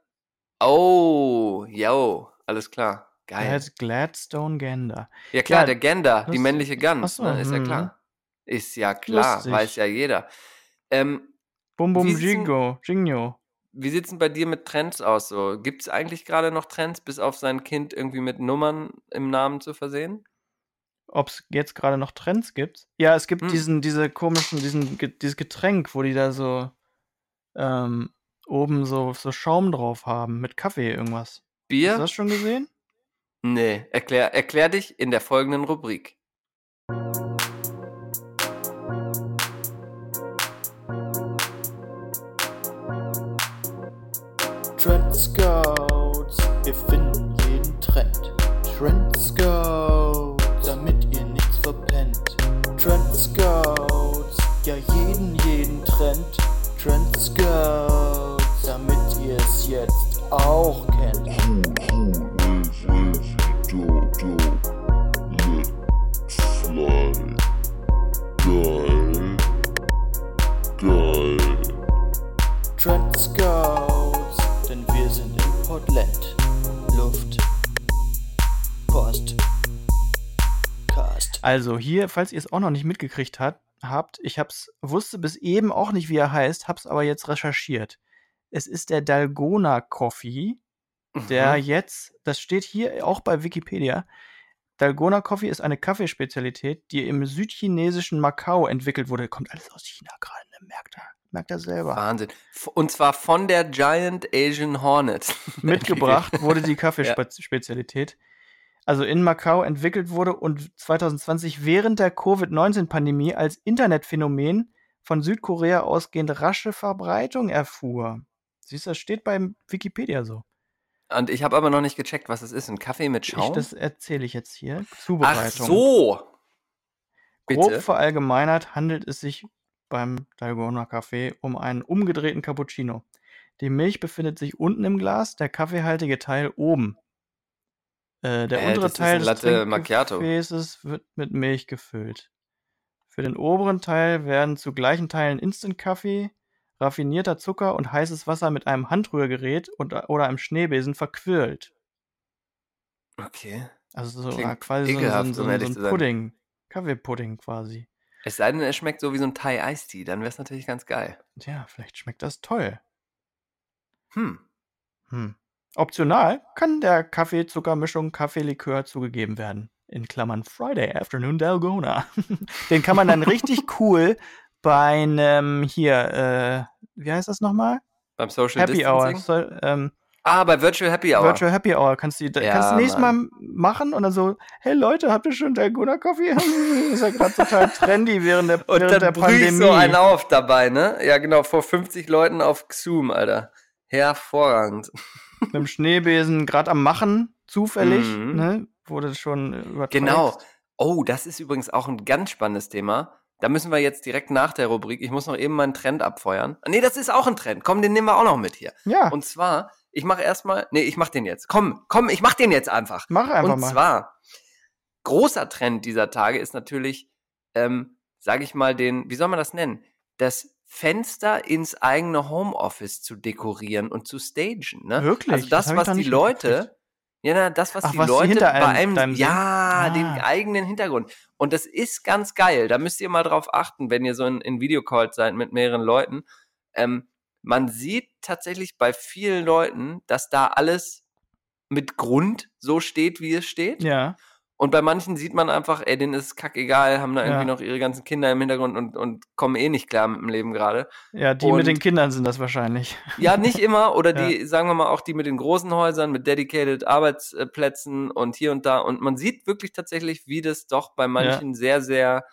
Oh, yo, alles klar. Der Geil. heißt Gladstone Gander. Ja klar, Ja, der Gander, die männliche Gans, so, ne, ist ja hm. klar. Ist ja klar, Lustig. weiß ja jeder. Ähm, Bum Bum Wie sieht's Wie sieht's denn bei dir mit Trends aus? So, gibt's eigentlich gerade noch Trends, bis auf sein Kind irgendwie mit Nummern im Namen zu versehen? Ob es jetzt gerade noch Trends gibt? Ja, es gibt Hm. diesen, diese komischen, diesen, dieses Getränk, wo die da so ähm, oben so, so Schaum drauf haben mit Kaffee irgendwas. Hast du Bier? das schon gesehen? Nee, erklär, erklär dich in der folgenden Rubrik. Trend Scouts, wir finden jeden Trend. Trend Scouts, damit ihr nichts verpennt. Trend Scouts, ja jeden, jeden Trend. Trend Scouts, damit ihr es jetzt auch kennt. Trend Scouts, denn wir sind in Portland. Luft. Post. Cast. Also hier, falls ihr es auch noch nicht mitgekriegt hat, habt, ich hab's, wusste bis eben auch nicht, wie er heißt, hab's aber jetzt recherchiert. Es ist der Dalgona Coffee, der Mhm. jetzt, das steht hier auch bei Wikipedia, Dalgona Coffee ist eine Kaffeespezialität, die im südchinesischen Macau entwickelt wurde. Kommt alles aus China gerade, ne? merkt er, merkt er selber. Wahnsinn. Und zwar von der Giant Asian Hornet. Mitgebracht wurde die Kaffeespezialität. Also in Macau entwickelt wurde und 2020 während der Covid-19-Pandemie als Internetphänomen von Südkorea ausgehend rasche Verbreitung erfuhr. Siehst du, das steht beim Wikipedia so. Und ich habe aber noch nicht gecheckt, was es ist. Ein Kaffee mit Ich, Schaum? das erzähle ich jetzt hier. Ach Zubereitung. so. Grob Bitte. verallgemeinert handelt es sich beim Dalgona Kaffee um einen umgedrehten Cappuccino. Die Milch befindet sich unten im Glas, der kaffeehaltige Teil oben. Äh, der Äh, untere Teil des. Trinkgefäßes wird mit Milch gefüllt. Für den oberen Teil werden zu gleichen Teilen Instant-Kaffee, raffinierter Zucker und heißes Wasser mit einem Handrührgerät und, oder einem Schneebesen verquirlt. Okay. Also so, ah, quasi so, ein- so, so, so ein. Pudding. Kaffeepudding quasi. Es sei denn, es schmeckt so wie so ein Thai Iced Tea, dann wäre es natürlich ganz geil. Tja, vielleicht schmeckt das toll. Hm. Hm. Optional kann der Kaffeezuckermischung Kaffeelikör zugegeben werden. In Klammern Friday Afternoon Dalgona. Den kann man dann richtig cool bei einem hier, äh, wie heißt das nochmal? Beim Social Happy Hour. Distancing. Soll, ähm, Ah, bei Virtual Happy Hour. Virtual Happy Hour. Kannst du, Ja, kannst du nächstes. Mal machen und dann so, hey Leute, habt ihr schon Dalgona das ist ja gerade total trendy während der, Und während dann der Pandemie. so einen auf dabei, ne? Ja, genau, vor 50 Leuten auf Zoom, Alter. Hervorragend. mit dem Schneebesen gerade am Machen, zufällig, Mhm. ne? Wurde schon überträgt. Genau. Oh, das ist übrigens auch ein ganz spannendes Thema. Da müssen wir jetzt direkt nach der Rubrik, ich muss noch eben meinen Trend abfeuern. Nee, das ist auch ein Trend. Komm, den nehmen wir auch noch mit hier. Ja, Und zwar, ich mache erstmal, nee, ich mach den jetzt. Komm, komm, ich mach den jetzt einfach. mach einfach Und mal. zwar, großer Trend dieser Tage ist natürlich, ähm, sage ich mal, den, wie soll man das nennen? Das Fenster ins eigene Homeoffice zu dekorieren und zu stagen. Ne? Wirklich? Also Das das, was die Leute, ja, na, das, was Ach, die was Leute hinter bei einem- einem, ja, den Ah. eigenen Hintergrund. Und das ist ganz geil. Da müsst ihr mal drauf achten, wenn ihr so in, in Videocalls seid mit mehreren Leuten. Ähm, man sieht tatsächlich bei vielen Leuten, dass da alles mit Grund so steht, wie es steht. Ja, Und bei manchen sieht man einfach, ey, denen ist kackegal, haben da irgendwie Ja. noch ihre ganzen Kinder im Hintergrund und, und kommen eh nicht klar mit dem Leben gerade. ja, die Und- mit den Kindern sind das wahrscheinlich. Ja, nicht immer. Oder Ja. die, sagen wir mal, auch die mit den großen Häusern, mit dedicated Arbeitsplätzen und hier und da. Und man sieht wirklich tatsächlich, wie das doch bei manchen sehr, sehr,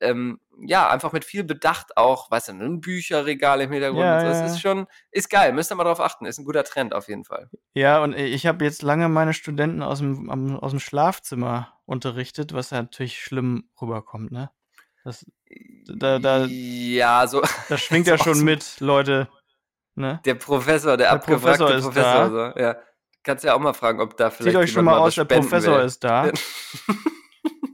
ähm, ja, einfach mit viel Bedacht auch, weißt du, ein Bücherregal im Hintergrund. Ja, und so. Das ja. ist schon, ist geil. Müsst ihr mal drauf achten. Ist ein guter Trend auf jeden Fall. Ja, und ich habe jetzt lange meine Studenten aus dem, aus dem Schlafzimmer unterrichtet, was ja natürlich schlimm rüberkommt, ne? Das, da, da, ja, so, das schwingt So ja schon aus- mit, Leute. Ne? der Professor, der, Der abgewrackte Professor ist Professor. da. So. Ja. Kannst ja auch mal fragen, ob da vielleicht Zieht euch schon mal aus, der Professor will. ist da.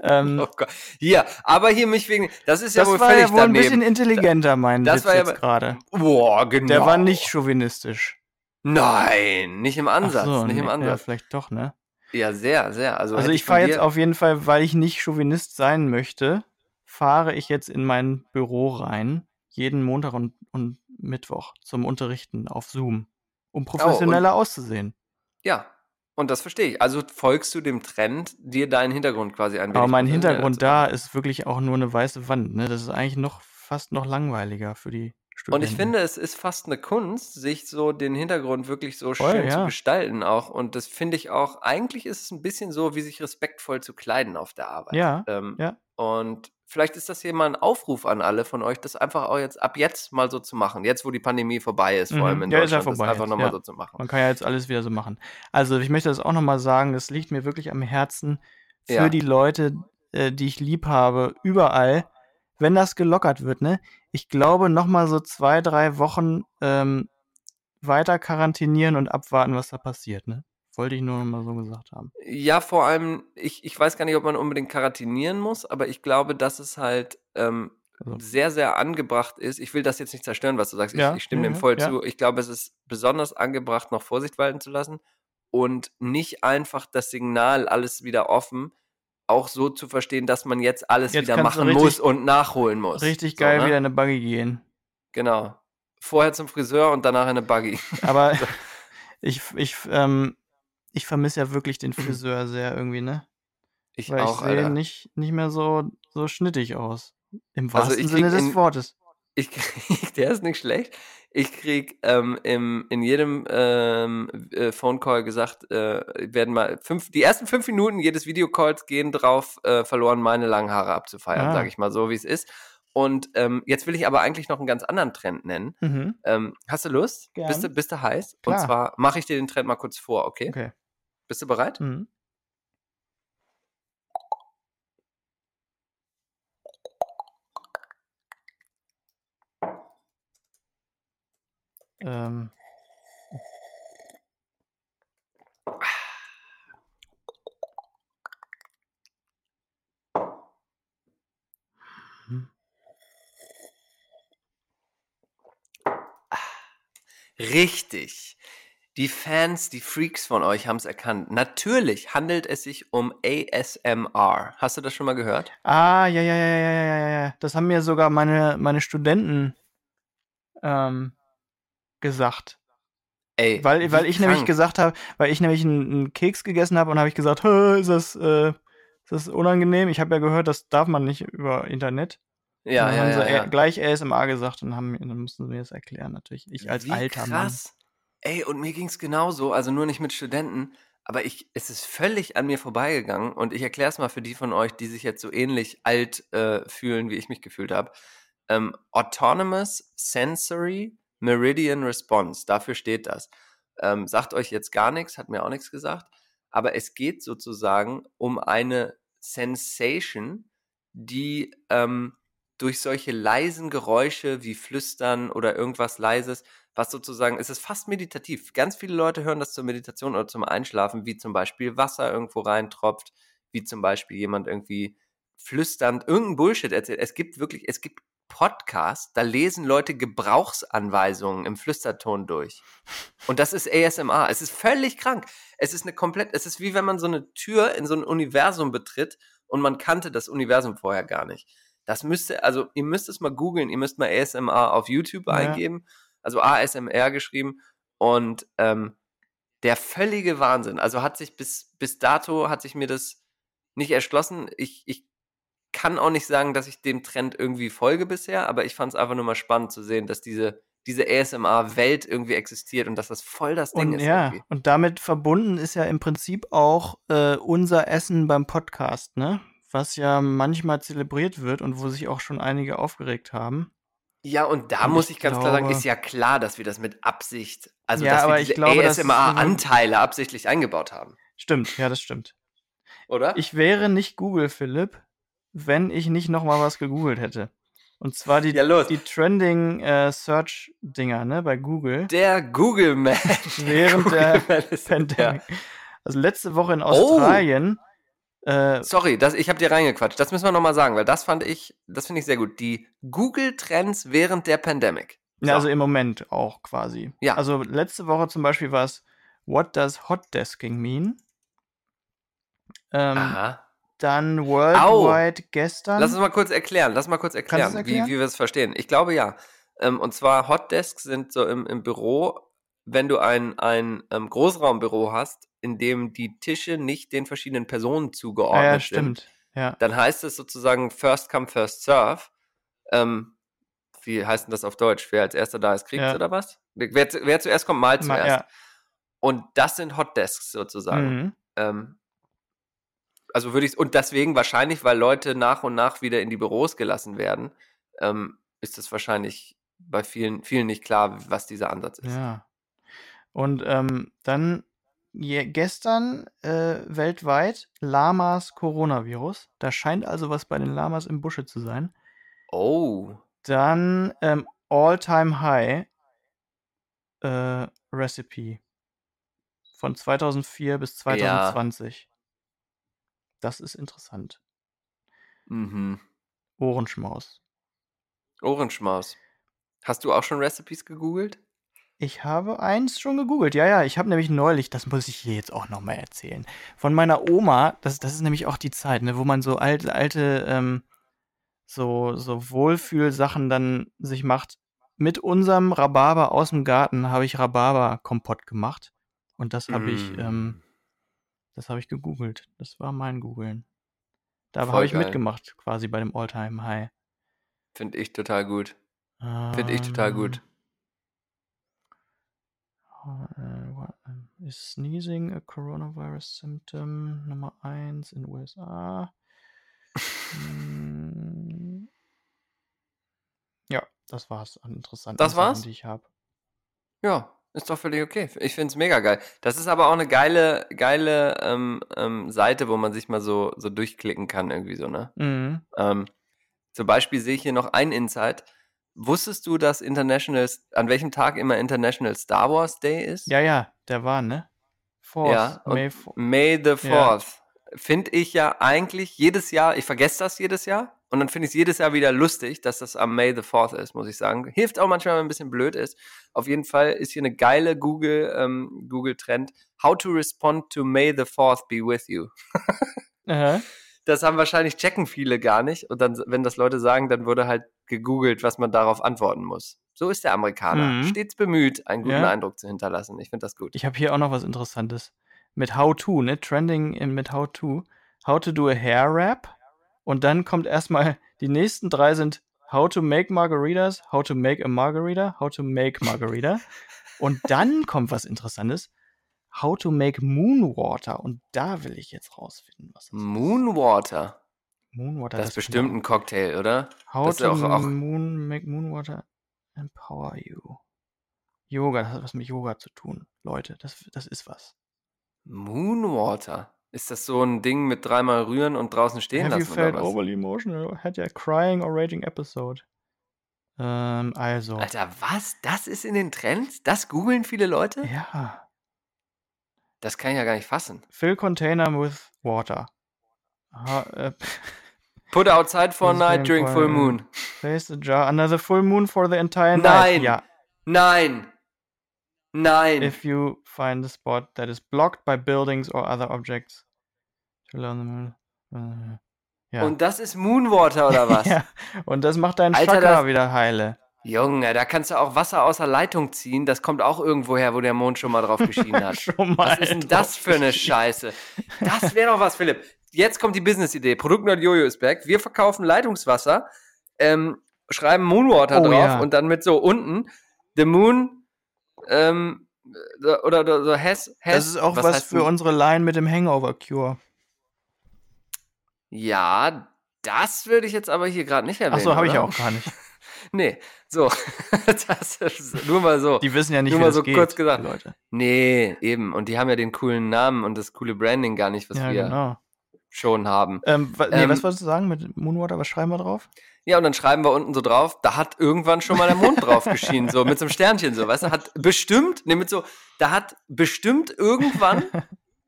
ähm, Oh Gott. Hier, aber hier mich wegen, das ist ja das wohl war völlig ja wohl ein daneben. bisschen intelligenter, mein Das Witz war ja jetzt gerade. Boah, genau. Der war nicht chauvinistisch. Nein, nicht im Ansatz, so, nicht im nee, Ja, Ansatz. vielleicht doch, ne? Ja, sehr, sehr. Also, Also ich fahre jetzt auf jeden Fall, weil ich nicht Chauvinist sein möchte, fahre ich jetzt in mein Büro rein, jeden Montag und, und Mittwoch zum Unterrichten auf Zoom, Oh, um professioneller auszusehen. Ja, und das verstehe ich. Also folgst du dem Trend, dir deinen Hintergrund quasi ein Aber mein Hintergrund zu da ist wirklich auch nur eine weiße Wand. Ne? Das ist eigentlich noch fast noch langweiliger für die Und Studenten. ich finde, es ist fast eine Kunst, sich so den Hintergrund wirklich so Voll, schön zu ja. gestalten auch. Und das finde ich auch, eigentlich ist es ein bisschen so, wie sich respektvoll zu kleiden auf der Arbeit. Ja, Ähm, ja. Und vielleicht ist das hier mal ein Aufruf an alle von euch, das einfach auch jetzt ab jetzt mal so zu machen. Jetzt, wo die Pandemie vorbei ist, vor Mhm. allem in Ja, Deutschland, vorbei das einfach nochmal ja. so zu machen. Man kann ja jetzt alles wieder so machen. Also ich möchte das auch nochmal sagen, das liegt mir wirklich am Herzen für Ja. die Leute, äh, die ich lieb habe, überall, wenn das gelockert wird, ne? Ich glaube, nochmal so zwei, drei Wochen ähm, weiter quarantinieren und abwarten, was da passiert, ne? Wollte ich nur nochmal so gesagt haben. Ja, vor allem, ich, ich weiß gar nicht, ob man unbedingt quarantinieren muss, aber ich glaube, dass es halt ähm, Also- sehr, sehr angebracht ist. Ich will das jetzt nicht zerstören, was du sagst. Ja, ich, ich stimme ja, dem voll ja. zu. Ich glaube, es ist besonders angebracht, noch Vorsicht walten zu lassen und nicht einfach das Signal, alles wieder offen, auch so zu verstehen, dass man jetzt alles Jetzt wieder machen richtig- muss und nachholen muss. Richtig So, geil ne? wieder in eine Buggy gehen. Genau. Vorher zum Friseur und danach in eine Buggy. Aber ich, ich, ähm, ich vermisse ja wirklich den Friseur sehr irgendwie, ne? Ich Weil auch, ich sehe Alter. nicht, nicht mehr so, so schnittig aus. Im Also wahrsten ich Sinne des in- Wortes. Ich krieg, der ist nicht schlecht. Ich krieg ähm, im, in jedem ähm, äh, Phone Call gesagt, äh, werden mal fünf, die ersten fünf Minuten jedes Videocalls gehen drauf äh, verloren, meine langen Haare abzufeiern, Ah. sage ich mal so, wie es ist. Und ähm, jetzt will ich aber eigentlich noch einen ganz anderen Trend nennen. Mhm. Ähm, hast du Lust? Gern. Bist du, bist du heiß? Klar. Und zwar mache ich dir den Trend mal kurz vor, okay? Okay. Bist du bereit? Mhm. Ähm, Richtig. Die Fans, die Freaks von euch haben es erkannt. Natürlich handelt es sich um ASMR. Hast du das schon mal gehört? Ah, ja, ja, ja, ja, ja, ja. Das haben mir sogar meine, meine Studenten ähm, gesagt. Ey, weil, weil ich krank. nämlich gesagt habe, weil ich nämlich einen, einen Keks gegessen habe und habe ich gesagt, ist das, äh, ist das unangenehm? Ich habe ja gehört, das darf man nicht über Internet. Ja, und dann ja, haben ja, sie ja. E gleich ASMR gesagt und haben, dann mussten sie mir das erklären, natürlich. Ich als Wie alter krass. Mann. Ey, und mir ging's genauso, also nur nicht mit Studenten, aber ich, es ist völlig an mir vorbeigegangen und ich erkläre es mal für die von euch, die sich jetzt so ähnlich alt äh, fühlen, wie ich mich gefühlt habe. Ähm, Autonomous Sensory Meridian Response, dafür steht das. Ähm, sagt euch jetzt gar nichts, hat mir auch nichts gesagt, aber es geht sozusagen um eine Sensation, die ähm, durch solche leisen Geräusche wie Flüstern oder irgendwas Leises, was sozusagen, es ist fast meditativ. Ganz viele Leute hören das zur Meditation oder zum Einschlafen, wie zum Beispiel Wasser irgendwo reintropft, wie zum Beispiel jemand irgendwie flüsternd irgendein Bullshit erzählt. Es gibt wirklich, es gibt Podcasts, da lesen Leute Gebrauchsanweisungen im Flüsterton durch. Und das ist ASMR. Es ist völlig krank. Es ist eine komplett, es ist wie wenn man so eine Tür in so ein Universum betritt und man kannte das Universum vorher gar nicht. Das müsste, also ihr müsst es mal googeln, ihr müsst mal ASMR auf YouTube Ja. eingeben, also ASMR geschrieben und ähm, der völlige Wahnsinn. Also hat sich bis, bis dato hat sich mir das nicht erschlossen. Ich, ich kann auch nicht sagen, dass ich dem Trend irgendwie folge bisher, aber ich fand es einfach nur mal spannend zu sehen, dass diese, diese ASMR-Welt irgendwie existiert und dass das voll das Ding Und ist. ja, irgendwie. und damit verbunden ist ja im Prinzip auch äh, unser Essen beim Podcast, ne? Was ja manchmal zelebriert wird und wo sich auch schon einige aufgeregt haben. Ja, und da Und muss ich ich ganz klar sagen, glaube- ist ja klar, dass wir das mit Absicht, also Ja, dass aber wir ich diese glaube, ASMR-Anteile absichtlich eingebaut haben, Stimmt, ja, das stimmt. oder? Ich wäre nicht Google, Philipp, wenn ich nicht noch mal was gegoogelt hätte. Und zwar die, Ja, die Trending äh, Search-Dinger, ne, bei Google. der Google Man. Während der Google-Man ist- Pandemic. Also letzte Woche in Oh. Äh, Sorry, das, ich habe dir reingequatscht. Das müssen wir nochmal sagen, weil das fand ich, das finde ich sehr gut. Die Google-Trends während der Pandemic. Ja, also im Moment auch quasi. Ja. Also letzte Woche zum Beispiel war es What does Hot Desking mean? Ähm, Aha. dann Worldwide gestern. Lass uns mal kurz erklären. Lass mal kurz erklären, erklären? Wie, wie wir es verstehen. Ich glaube ja. Ähm, und zwar Hotdesks sind so im, im Büro, wenn du ein, ein ähm, Großraumbüro hast, in dem die Tische nicht den verschiedenen Personen zugeordnet ja, sind, stimmt. Ja. dann heißt es sozusagen First Come, First Serve. Ähm, wie heißt denn das auf Deutsch? Wer als erster da ist, kriegt Ja. oder was? Wer, wer zuerst kommt, mal Ma- zuerst. ja. Und das sind Hotdesks sozusagen. Mhm. Ähm, also würde ich, und deswegen wahrscheinlich, weil Leute nach und nach wieder in die Büros gelassen werden, ähm, ist es wahrscheinlich bei vielen, vielen nicht klar, was dieser Ansatz ist. Ja. Und ähm, dann gestern äh, weltweit Lamas Coronavirus. Da scheint also was bei den Lamas im Busche zu sein. Oh. Dann ähm, All-Time High äh, Recipe von 2004 bis 2020. Ja. Das ist interessant. Mhm. Ohrenschmaus. Ohrenschmaus. Hast du auch schon Recipes gegoogelt? Ich habe eins schon gegoogelt. Ja, ja, ich habe nämlich neulich, das muss ich hier jetzt auch nochmal erzählen, von meiner Oma, das, das ist nämlich auch die Zeit, ne, wo man so alte, alte, ähm, so, so Wohlfühlsachen dann sich macht. Mit unserem Rhabarber aus dem Garten habe ich Rhabarber-Kompott gemacht. Und das habe mm. ich, ähm, das habe ich gegoogelt. Das war mein Googeln. Da habe ich mitgemacht, quasi bei dem Alltime High. Finde ich total gut. Finde ich total gut. Uh, is sneezing a coronavirus symptom Nummer 1 in USA? Hm. ja, das war's an interessanten das war's? Sachen, die ich habe. Ja, ist doch völlig okay. Ich finde es mega geil. Das ist aber auch eine geile, geile ähm, ähm, Seite, wo man sich mal so, so durchklicken kann, irgendwie so, ne? Mhm. Ähm, zum Beispiel sehe ich hier noch ein Insight. Wusstest du, dass International, an welchem Tag immer International Star Wars Day ist? Ja, ja, der war, ne? Fourth, ja, May, May the 4th. Ja. Finde ich ja eigentlich jedes Jahr, ich vergesse das jedes Jahr und dann finde ich es jedes Jahr wieder lustig, dass das am May the 4th ist, muss ich sagen. Hilft auch manchmal, wenn man ein bisschen blöd ist. Auf jeden Fall ist hier eine geile Google, ähm, Google-Trend. How to respond to May the 4th be with you. Aha das haben wahrscheinlich checken viele gar nicht. Und dann, wenn das Leute sagen, dann wurde halt gegoogelt, was man darauf antworten muss. So ist der Amerikaner. Mhm. Stets bemüht, einen guten ja. Eindruck zu hinterlassen. Ich finde das gut. Ich habe hier auch noch was Interessantes. Mit How to, ne? Trending in, mit How to. How to do a hair wrap. Und dann kommt erstmal, die nächsten drei sind How to make margaritas, How to make a margarita, How to make margarita. Und dann kommt was Interessantes. How to Make Moonwater. Und da will ich jetzt rausfinden, was das Moonwater? ist. Moonwater. Das, das ist bestimmt ein Cocktail, oder? How das to auch, auch moon, Make Moonwater Empower You. Yoga, das hat was mit Yoga zu tun, Leute. Das, das ist was. Moonwater? Ist das so ein Ding mit dreimal rühren und draußen stehen Have lassen? You felt overly emotional? Had a crying or raging episode? Ähm, also. Alter, was? Das ist in den Trends? Das googeln viele Leute? Ja. Das kann ich ja gar nicht fassen. Fill container with water. Ha, äh, Put outside for night during full moon. Place the jar under the full moon for the entire night. Nein. Ja. Nein. Nein. If you find a spot that is blocked by buildings or other objects. Ja. Und das ist Moonwater oder was? ja. Und das macht deinen Alter, Chakra wieder heile. Junge, da kannst du auch Wasser aus der Leitung ziehen. Das kommt auch irgendwo her, wo der Mond schon mal drauf geschienen hat. was ist denn das für eine Scheiße? Das wäre doch was, Philipp. Jetzt kommt die Business-Idee. Produktnerd Jojo ist back. Wir verkaufen Leitungswasser, ähm, schreiben Moonwater oh, drauf ja. und dann mit so unten The Moon ähm, oder, oder so has, has Das ist auch was, was für unsere Line mit dem Hangover Cure. Ja, das würde ich jetzt aber hier gerade nicht erwähnen. Achso, habe ich auch gar nicht. Nee, so. das ist nur mal so. Die wissen ja nicht, nur wie mal so geht, kurz gesagt. Leute. Nee, eben. Und die haben ja den coolen Namen und das coole Branding gar nicht, was ja, wir genau. schon haben. Ähm, nee, ähm, was wolltest du sagen mit Moonwater? Was schreiben wir drauf? Ja, und dann schreiben wir unten so drauf, da hat irgendwann schon mal der Mond drauf geschienen, so mit so einem Sternchen, so, weißt du, hat bestimmt, nee, mit so, da hat bestimmt irgendwann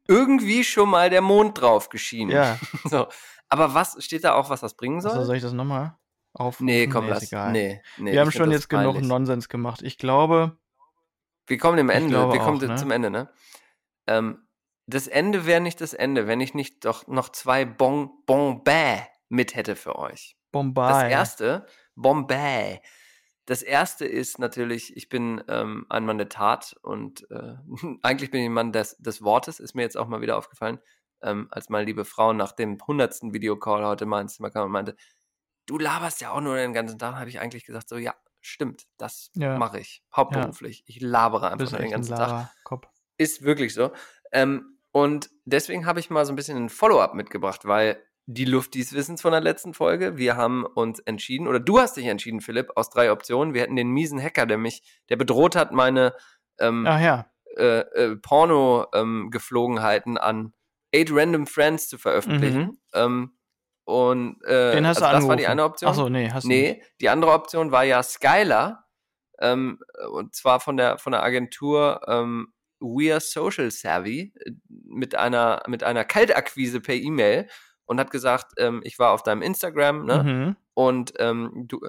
irgendwie schon mal der Mond drauf geschienen. Ja. So. Aber was, steht da auch, was das bringen soll? Also soll ich das nochmal? Auf. Nee, komm, nee, lass. Egal. Nee, nee, wir haben schon jetzt genug Nonsens gemacht. Ich glaube. Wir kommen dem Ende. Wir kommen ne? zum Ende, ne? Ähm, das Ende wäre nicht das Ende, wenn ich nicht doch noch zwei Bon Bombay mit hätte für euch. Bombay. Das erste, Bombay. Das erste ist natürlich, ich bin ähm, ein Mann der Tat und äh, eigentlich bin ich ein Mann des, des Wortes, ist mir jetzt auch mal wieder aufgefallen, ähm, als meine liebe Frau nach dem hundertsten Videocall heute mal ins Zimmer kam und meinte, du laberst ja auch nur den ganzen Tag, habe ich eigentlich gesagt, so, ja, stimmt, das ja. mache ich, hauptberuflich. Ja. Ich labere einfach nur den ganzen Tag. Ist wirklich so. Ähm, Und deswegen habe ich mal so ein bisschen ein Follow-up mitgebracht, weil die Luft des Wissens von der letzten Folge, wir haben uns entschieden, oder du hast dich entschieden, Philipp, aus drei Optionen. Wir hätten den miesen Hacker, der mich, der bedroht hat, meine ähm, ja. äh, äh, Porno-Geflogenheiten ähm, an eight random friends zu veröffentlichen. Mhm. Ähm, und äh, Den hast also du das war die eine Option. Achso, nee, hast du Nee, die andere Option war ja Skylar, ähm, und zwar von der, von der Agentur ähm, We Are Social Savvy äh, mit einer, mit einer Kaltakquise per E-Mail und hat gesagt, ähm, ich war auf deinem Instagram, ne? Mhm. Und ähm, du,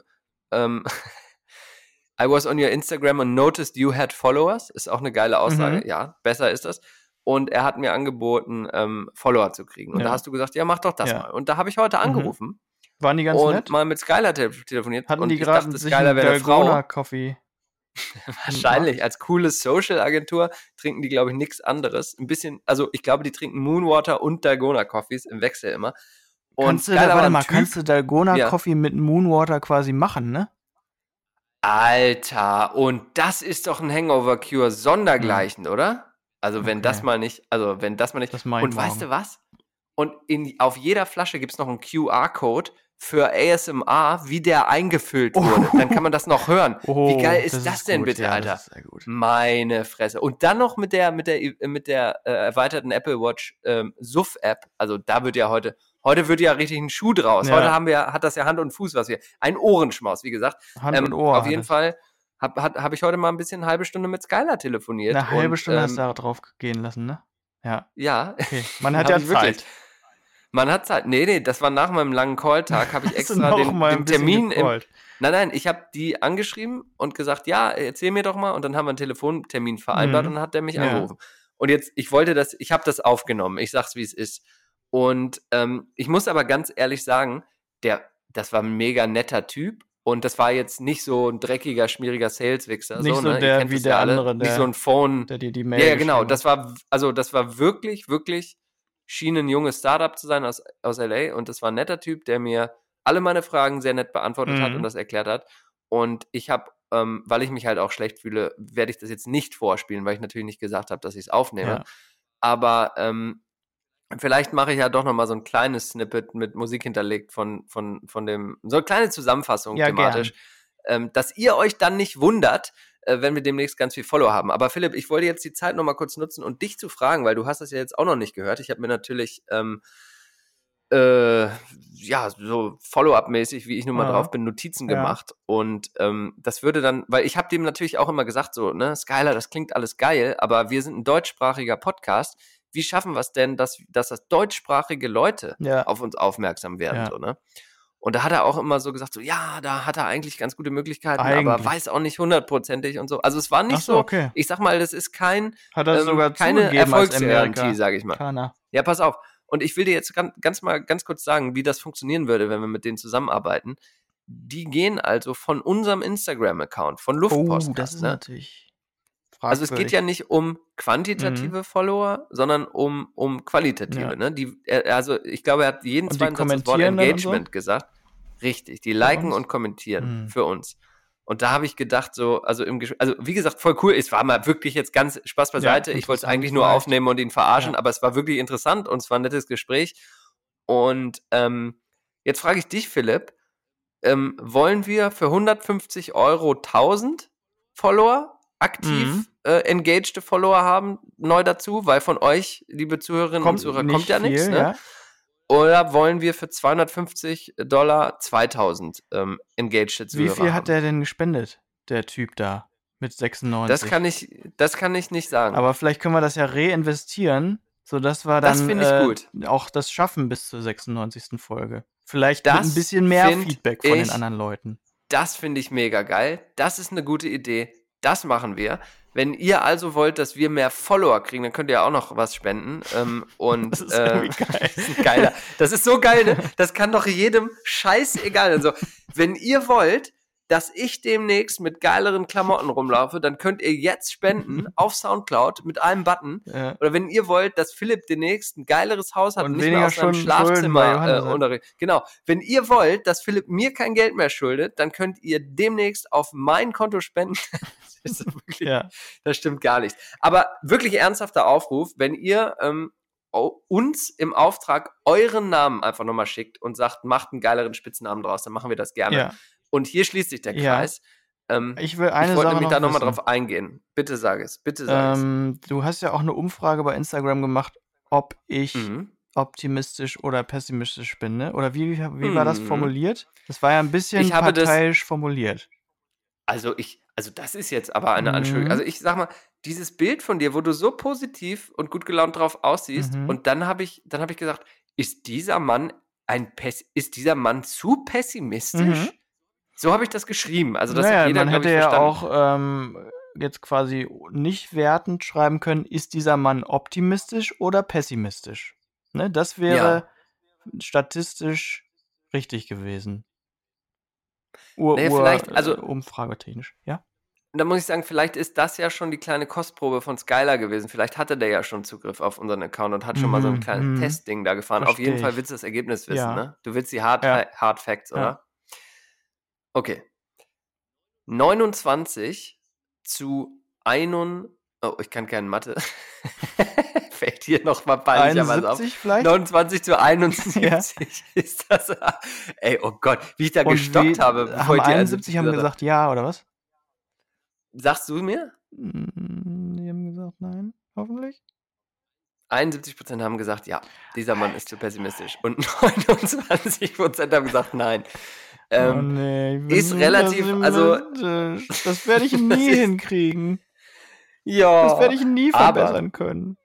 ähm, I was on your Instagram and noticed you had followers. Ist auch eine geile Aussage. Mhm. Ja, besser ist das. Und er hat mir angeboten, ähm, Follower zu kriegen. Und Ja. da hast du gesagt, ja, mach doch das Ja. mal. Und da habe ich heute Mhm. angerufen Waren die ganz und nett? mal mit Skylar te telefoniert. Hatten und die gerade dachte, Skylar wäre eine Frau. Dalgona-Coffee? Wahrscheinlich. Als coole Social-Agentur trinken die, glaube ich, nichts anderes. Ein bisschen, also ich glaube, die trinken Moonwater und Dalgona-Coffees im Wechsel immer. Und Kannst du, da, war warte mal, Typ- kannst du Dalgona-Coffee mit Moonwater quasi machen, ne? Alter, und das ist doch ein Hangover-Cure sondergleichen, oder? Also wenn das Okay. mal nicht, also wenn das mal nicht. Das und weißt du was? Und in, auf jeder Flasche gibt es noch einen QR-Code für ASMR, wie der eingefüllt wurde. Dann kann man das noch hören. Oh, wie geil ist das, denn gut. bitte, ja, Alter? Das ist. Meine Fresse. Und dann noch mit der, mit der, mit der äh, erweiterten Apple Watch ähm, SUF-App. Also da wird ja heute, heute wird ja richtig ein Schuh draus. Ja. Heute haben wir, hat das ja Hand und Fuß, was wir. Ein Ohrenschmaus, wie gesagt. Hand Ähm, und Ohr. Auf jeden. Fall habe hab, hab ich heute mal ein bisschen eine halbe Stunde mit Skylar telefoniert. Eine halbe und, Stunde hast ähm, du da drauf gehen lassen, ne? Ja, Ja, okay. Man hat ja ich wirklich. Zeit. man hat Zeit. Nee, nee, das war nach meinem langen Calltag, habe ich Hast extra den, den Termin im? Nein, nein, ich habe die angeschrieben und gesagt, ja, erzähl mir doch mal. Und dann haben wir einen Telefontermin vereinbart Mhm. und dann hat der mich Ja. angerufen. Und jetzt, ich wollte das, ich habe das aufgenommen. Ich sag's, wie es ist. Und ähm, ich muss aber ganz ehrlich sagen, der, das war ein mega netter Typ. Und das war jetzt nicht so ein dreckiger, schmieriger Sales-Wichser. Nicht so ne? Ihr der- wie der ja andere, Nicht der- so ein Phone. Der dir die Mail Ja, genau. Das war, also das war wirklich, wirklich, schien ein junges Startup zu sein aus, aus LA und das war ein netter Typ, der mir alle meine Fragen sehr nett beantwortet hat Mhm. und das erklärt hat. Und ich habe, ähm, weil ich mich halt auch schlecht fühle, werde ich das jetzt nicht vorspielen, weil ich natürlich nicht gesagt habe, dass ich es aufnehme. Ja. Aber ähm, vielleicht mache ich ja doch noch mal so ein kleines Snippet mit Musik hinterlegt von, von, von dem, so eine kleine Zusammenfassung Ja, thematisch, ähm, dass ihr euch dann nicht wundert, äh, wenn wir demnächst ganz viel Follow haben. Aber Philipp, ich wollte jetzt die Zeit noch mal kurz nutzen und dich zu fragen, weil du hast das ja jetzt auch noch nicht gehört. Ich habe mir natürlich ähm, äh, ja, so Follow-up-mäßig, wie ich nun mal Ja. drauf bin, Notizen Ja. gemacht. Und ähm, das würde dann, weil ich habe dem natürlich auch immer gesagt, so, ne, Skylar, das klingt alles geil, aber wir sind ein deutschsprachiger Podcast. Wie schaffen wir es denn, dass, dass das deutschsprachige Leute Ja. auf uns aufmerksam werden, Ja. so, ne? Und da hat er auch immer so gesagt, so, ja, da hat er eigentlich ganz gute Möglichkeiten, aber Eigentlich. weiß auch nicht hundertprozentig und so. Also es war nicht so, so, okay. ich sag mal, das ist kein, Hat er ähm, sogar keine Erfolgsgarantie, sage ich mal. Kana. Ja, pass auf. Und ich will dir jetzt ganz, ganz mal ganz kurz sagen, wie das funktionieren würde, wenn wir mit denen zusammenarbeiten. Die gehen also von unserem Instagram-Account, von Oh, Luftpost. das ist ne? natürlich. Also es geht ja nicht um quantitative Follower, sondern um, um qualitative. Mhm. Ja. Ne? Die, er, also ich glaube, er hat jeden zweiten Satz das Wort und so? Engagement gesagt. Richtig, die liken und kommentieren Mhm. für uns. Und da habe ich gedacht, so, also im Gesch- also wie gesagt, voll cool. Es war mal wirklich jetzt ganz Spaß beiseite. ich wollte es eigentlich nur vielleicht. aufnehmen und ihn verarschen, Ja. aber es war wirklich interessant und es war ein nettes Gespräch. Und ähm, jetzt frage ich dich, Philipp, ähm, wollen wir für 150 Euro 1000 Follower aktiv Mhm. äh, engaged Follower haben, neu dazu, weil von euch, liebe Zuhörerinnen und Zuhörer, kommt ja viel, nichts, ne? ja. Oder wollen wir für 250 Dollar 2000 ähm, engaged Zuhörer Wie viel haben? hat der denn gespendet, der Typ da? Mit 96. Das kann ich, das kann ich nicht sagen. Aber vielleicht können wir das ja reinvestieren, sodass wir dann Das finde ich äh, gut. auch das schaffen bis zur 96. Folge. Vielleicht mit Das ein bisschen mehr Feedback von den anderen Leuten. Das finde ich mega geil. Das ist eine gute Idee. Das machen wir. Wenn ihr also wollt, dass wir mehr Follower kriegen, dann könnt ihr auch noch was spenden. Ähm, und Das ist äh, geil. das ist geiler. Das ist so geil, ne? Das kann doch jedem scheißegal. Also, wenn ihr wollt, dass ich demnächst mit geileren Klamotten rumlaufe, dann könnt ihr jetzt spenden auf Soundcloud mit einem Button. Ja. Oder wenn ihr wollt, dass Philipp demnächst ein geileres Haus hat und, und nicht mehr aus seinem Schlafzimmer äh, unterrichtet. Genau. Wenn ihr wollt, dass Philipp mir kein Geld mehr schuldet, dann könnt ihr demnächst auf mein Konto spenden. das, wirklich, ja. das stimmt gar nicht. Aber wirklich ernsthafter Aufruf, wenn ihr ähm, uns im Auftrag euren Namen einfach nochmal schickt und sagt, macht einen geileren Spitznamen draus, dann machen wir das gerne. Ja. Und hier schließt sich der Kreis. Ja. Ähm, ich will eine ich wollte Sache nämlich da nochmal drauf eingehen. Bitte sag es, bitte sag ähm, es. Du hast ja auch eine Umfrage bei Instagram gemacht, ob ich mhm. optimistisch oder pessimistisch bin, ne? Oder wie, wie mhm. war das mhm. formuliert? Das war ja ein bisschen parteiisch das, formuliert. Also ich, also das ist jetzt aber eine mhm. Anschuldigung. Also ich sag mal, dieses Bild von dir, wo du so positiv und gut gelaunt drauf aussiehst, mhm. und dann habe ich, dann habe ich gesagt, ist dieser Mann ein Pess ist dieser Mann zu pessimistisch? Mhm. So habe ich das geschrieben. Also das naja, hat jeder, man hätte ja auch ähm, jetzt quasi nicht wertend schreiben können, ist dieser Mann optimistisch oder pessimistisch. Ne, das wäre ja. statistisch richtig gewesen. Ur, naja, vielleicht, also äh, umfragetechnisch, ja. Da muss ich sagen, vielleicht ist das ja schon die kleine Kostprobe von Skylar gewesen. Vielleicht hatte der ja schon Zugriff auf unseren Account und hat schon mal so ein mhm, kleines mm, Testding da gefahren. Auf jeden Fall willst du das Ergebnis wissen, ja. ne? Du willst die Hard, ja. Hard Facts, oder? Okay. 29 zu 1. Oh, ich kann keine Mathe. Fällt hier nochmal peinlicherweise auf. Vielleicht? 29 zu 71 ja. ist das. Ey, oh Gott, wie ich da Und gestockt habe. Haben 71 haben gesagt ja, oder was? Sagst du mir? Hm, die haben gesagt nein, hoffentlich. 71% haben gesagt, ja, dieser Mann ist zu pessimistisch. Und 29% haben gesagt, nein. Ähm, oh nee, ist relativ, also. Das werde ich nie hinkriegen. Ja. Das werde ich nie verbessern aber, können.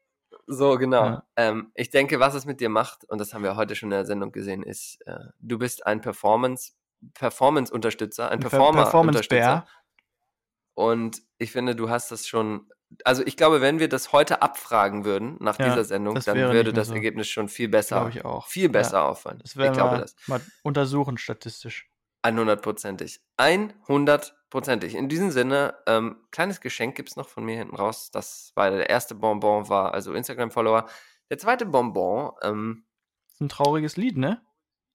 So, genau. Ja. Ähm, ich denke, was es mit dir macht, und das haben wir heute schon in der Sendung gesehen, ist, äh, du bist ein Performance, Performance-Unterstützer, ein Performer-Unterstützer. Und ich finde, du hast das schon. Also ich glaube, wenn wir das heute abfragen würden nach ja, dieser Sendung, dann würde das so. Ergebnis schon viel besser, ich auch. viel besser ja, auffallen. Das ich glaube mal, das. Mal untersuchen statistisch. 100%ig. 100%ig. In diesem Sinne, ähm, kleines Geschenk gibt es noch von mir hinten raus. Das war der erste Bonbon, war also Instagram-Follower. Der zweite Bonbon. Ähm, ist ein trauriges Lied, ne?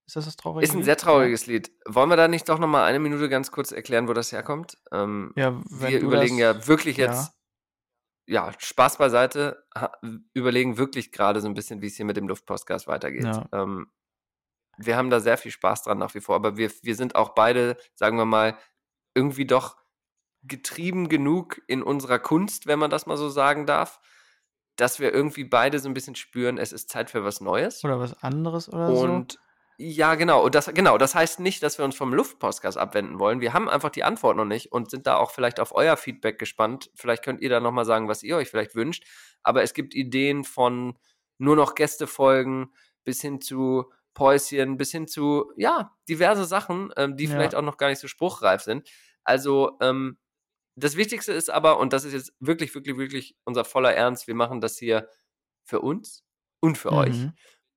Ist das das traurige Ist ein Lied? sehr trauriges Lied. Wollen wir da nicht doch nochmal eine Minute ganz kurz erklären, wo das herkommt? Ähm, ja, wir überlegen das, ja wirklich jetzt, ja. ja, Spaß beiseite, überlegen wirklich gerade so ein bisschen, wie es hier mit dem Luftpostgas weitergeht. Ja. Ähm, wir haben da sehr viel Spaß dran nach wie vor, aber wir, wir sind auch beide, sagen wir mal, irgendwie doch getrieben genug in unserer Kunst, wenn man das mal so sagen darf, dass wir irgendwie beide so ein bisschen spüren, es ist Zeit für was Neues. Oder was anderes oder und, so. Und ja, genau. Und das, genau, das heißt nicht, dass wir uns vom Luftpostgas abwenden wollen. Wir haben einfach die Antwort noch nicht und sind da auch vielleicht auf euer Feedback gespannt. Vielleicht könnt ihr da nochmal sagen, was ihr euch vielleicht wünscht. Aber es gibt Ideen von nur noch Gästefolgen bis hin zu Päuschen bis hin zu, ja, diverse Sachen, ähm, die ja. vielleicht auch noch gar nicht so spruchreif sind. Also, ähm, das Wichtigste ist aber, und das ist jetzt wirklich, wirklich, wirklich unser voller Ernst, wir machen das hier für uns und für mhm. euch.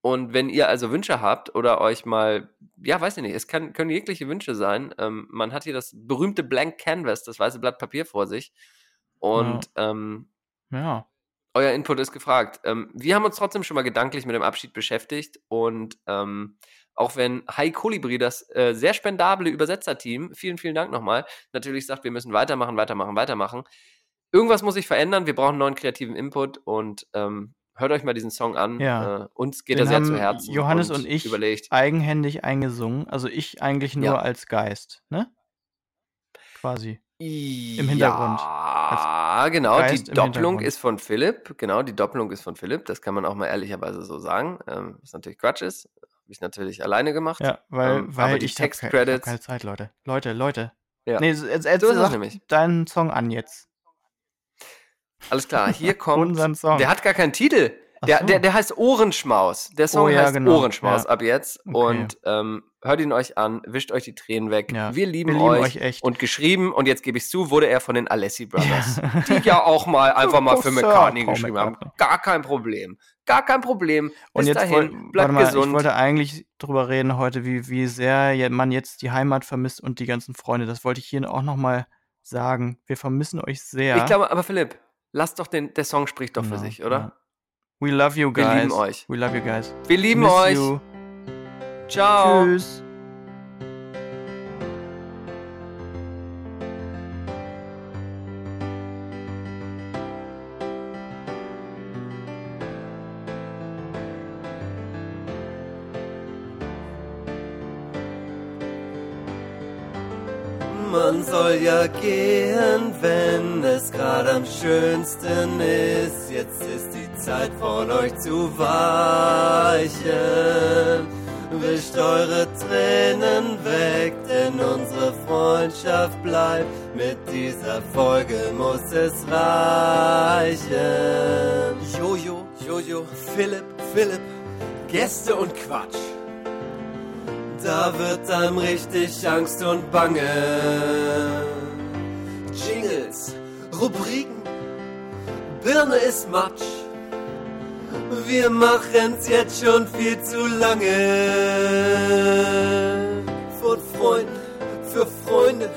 Und wenn ihr also Wünsche habt oder euch mal, ja, weiß ich nicht, es kann, können jegliche Wünsche sein. Ähm, man hat hier das berühmte Blank Canvas, das weiße Blatt Papier vor sich. Und ja. Ähm, ja. Euer Input ist gefragt. Ähm, wir haben uns trotzdem schon mal gedanklich mit dem Abschied beschäftigt und ähm, auch wenn Hi Kolibri, das äh, sehr spendable Übersetzerteam, vielen, vielen Dank nochmal, natürlich sagt, wir müssen weitermachen, weitermachen, weitermachen. Irgendwas muss sich verändern, wir brauchen neuen kreativen Input und ähm, hört euch mal diesen Song an. Ja. Äh, uns geht Den er sehr zu Herzen. Johannes und, und ich überlegt. eigenhändig eingesungen, also ich eigentlich nur ja. als Geist, ne? Quasi. Im Hintergrund. Ja, genau. Geist die Doppelung ist von Philipp. Genau, die Doppelung ist von Philipp. Das kann man auch mal ehrlicherweise so sagen. Ähm, was natürlich Quatsch ist. Habe ich natürlich alleine gemacht. Ja, weil, ähm, weil aber die Text-Credits. keine Zeit, Leute. Leute, Leute. Ja. Nee, jetzt, jetzt so sag deinen Song an jetzt. Alles klar, hier kommt. Unseren Song. Der hat gar keinen Titel. Der, so. der, der heißt Ohrenschmaus. Der Song oh, ja, heißt genau. Ohrenschmaus ja. ab jetzt. Okay. Und ähm, hört ihn euch an, wischt euch die Tränen weg. Ja. Wir, lieben, Wir euch. lieben euch. echt. Und geschrieben, und jetzt gebe ich zu, wurde er von den Alessi Brothers. die ja auch mal einfach mal für McCartney geschrieben haben. Gar kein Problem. Gar kein Problem. Bis und jetzt dahin, bleibt mal, gesund. Ich wollte eigentlich drüber reden heute, wie, wie sehr man jetzt die Heimat vermisst und die ganzen Freunde. Das wollte ich hier auch nochmal sagen. Wir vermissen euch sehr. Ich glaube, aber Philipp, lass doch den, der Song spricht doch für ja, sich, oder? We love you guys. Wir lieben euch. We love you guys. Wir lieben Miss euch. You. Ciao. Tschüss. Man soll ja gehen, wenn es gerade am schönsten ist. Jetzt ist die Zeit von euch zu weichen. Wischt eure Tränen weg, denn unsere Freundschaft bleibt. Mit dieser Folge muss es reichen. Jojo, Jojo, Philipp, Philipp, Gäste und Quatsch da wird einem richtig Angst und Bange. Jingles, Rubriken, Birne ist Matsch. Wir machen's jetzt schon viel zu lange. Von Freunden für Freunde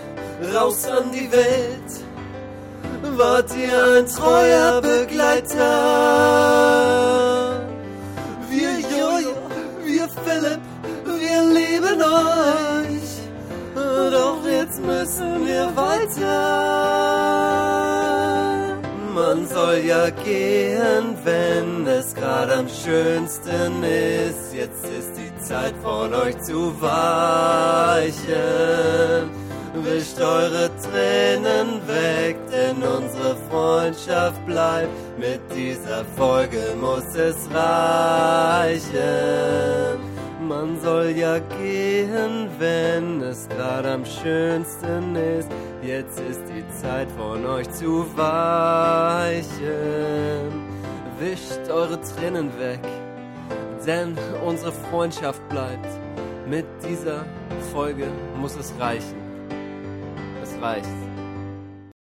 raus an die Welt. Wart ihr ein treuer Begleiter? Wir Jojo, wir Philipp wir lieben euch. Doch jetzt müssen wir weiter. Man soll ja gehen, wenn gerade am schönsten ist. Jetzt ist die Zeit von euch zu weichen. Wischt eure Tränen weg, denn unsere Freundschaft bleibt. Mit dieser Folge muss es reichen. Man soll ja gehen, wenn es gerade am schönsten ist. Jetzt ist die Zeit von euch zu weichen. Wischt eure Tränen weg, denn unsere Freundschaft bleibt. Mit dieser Folge muss es reichen. Es reicht.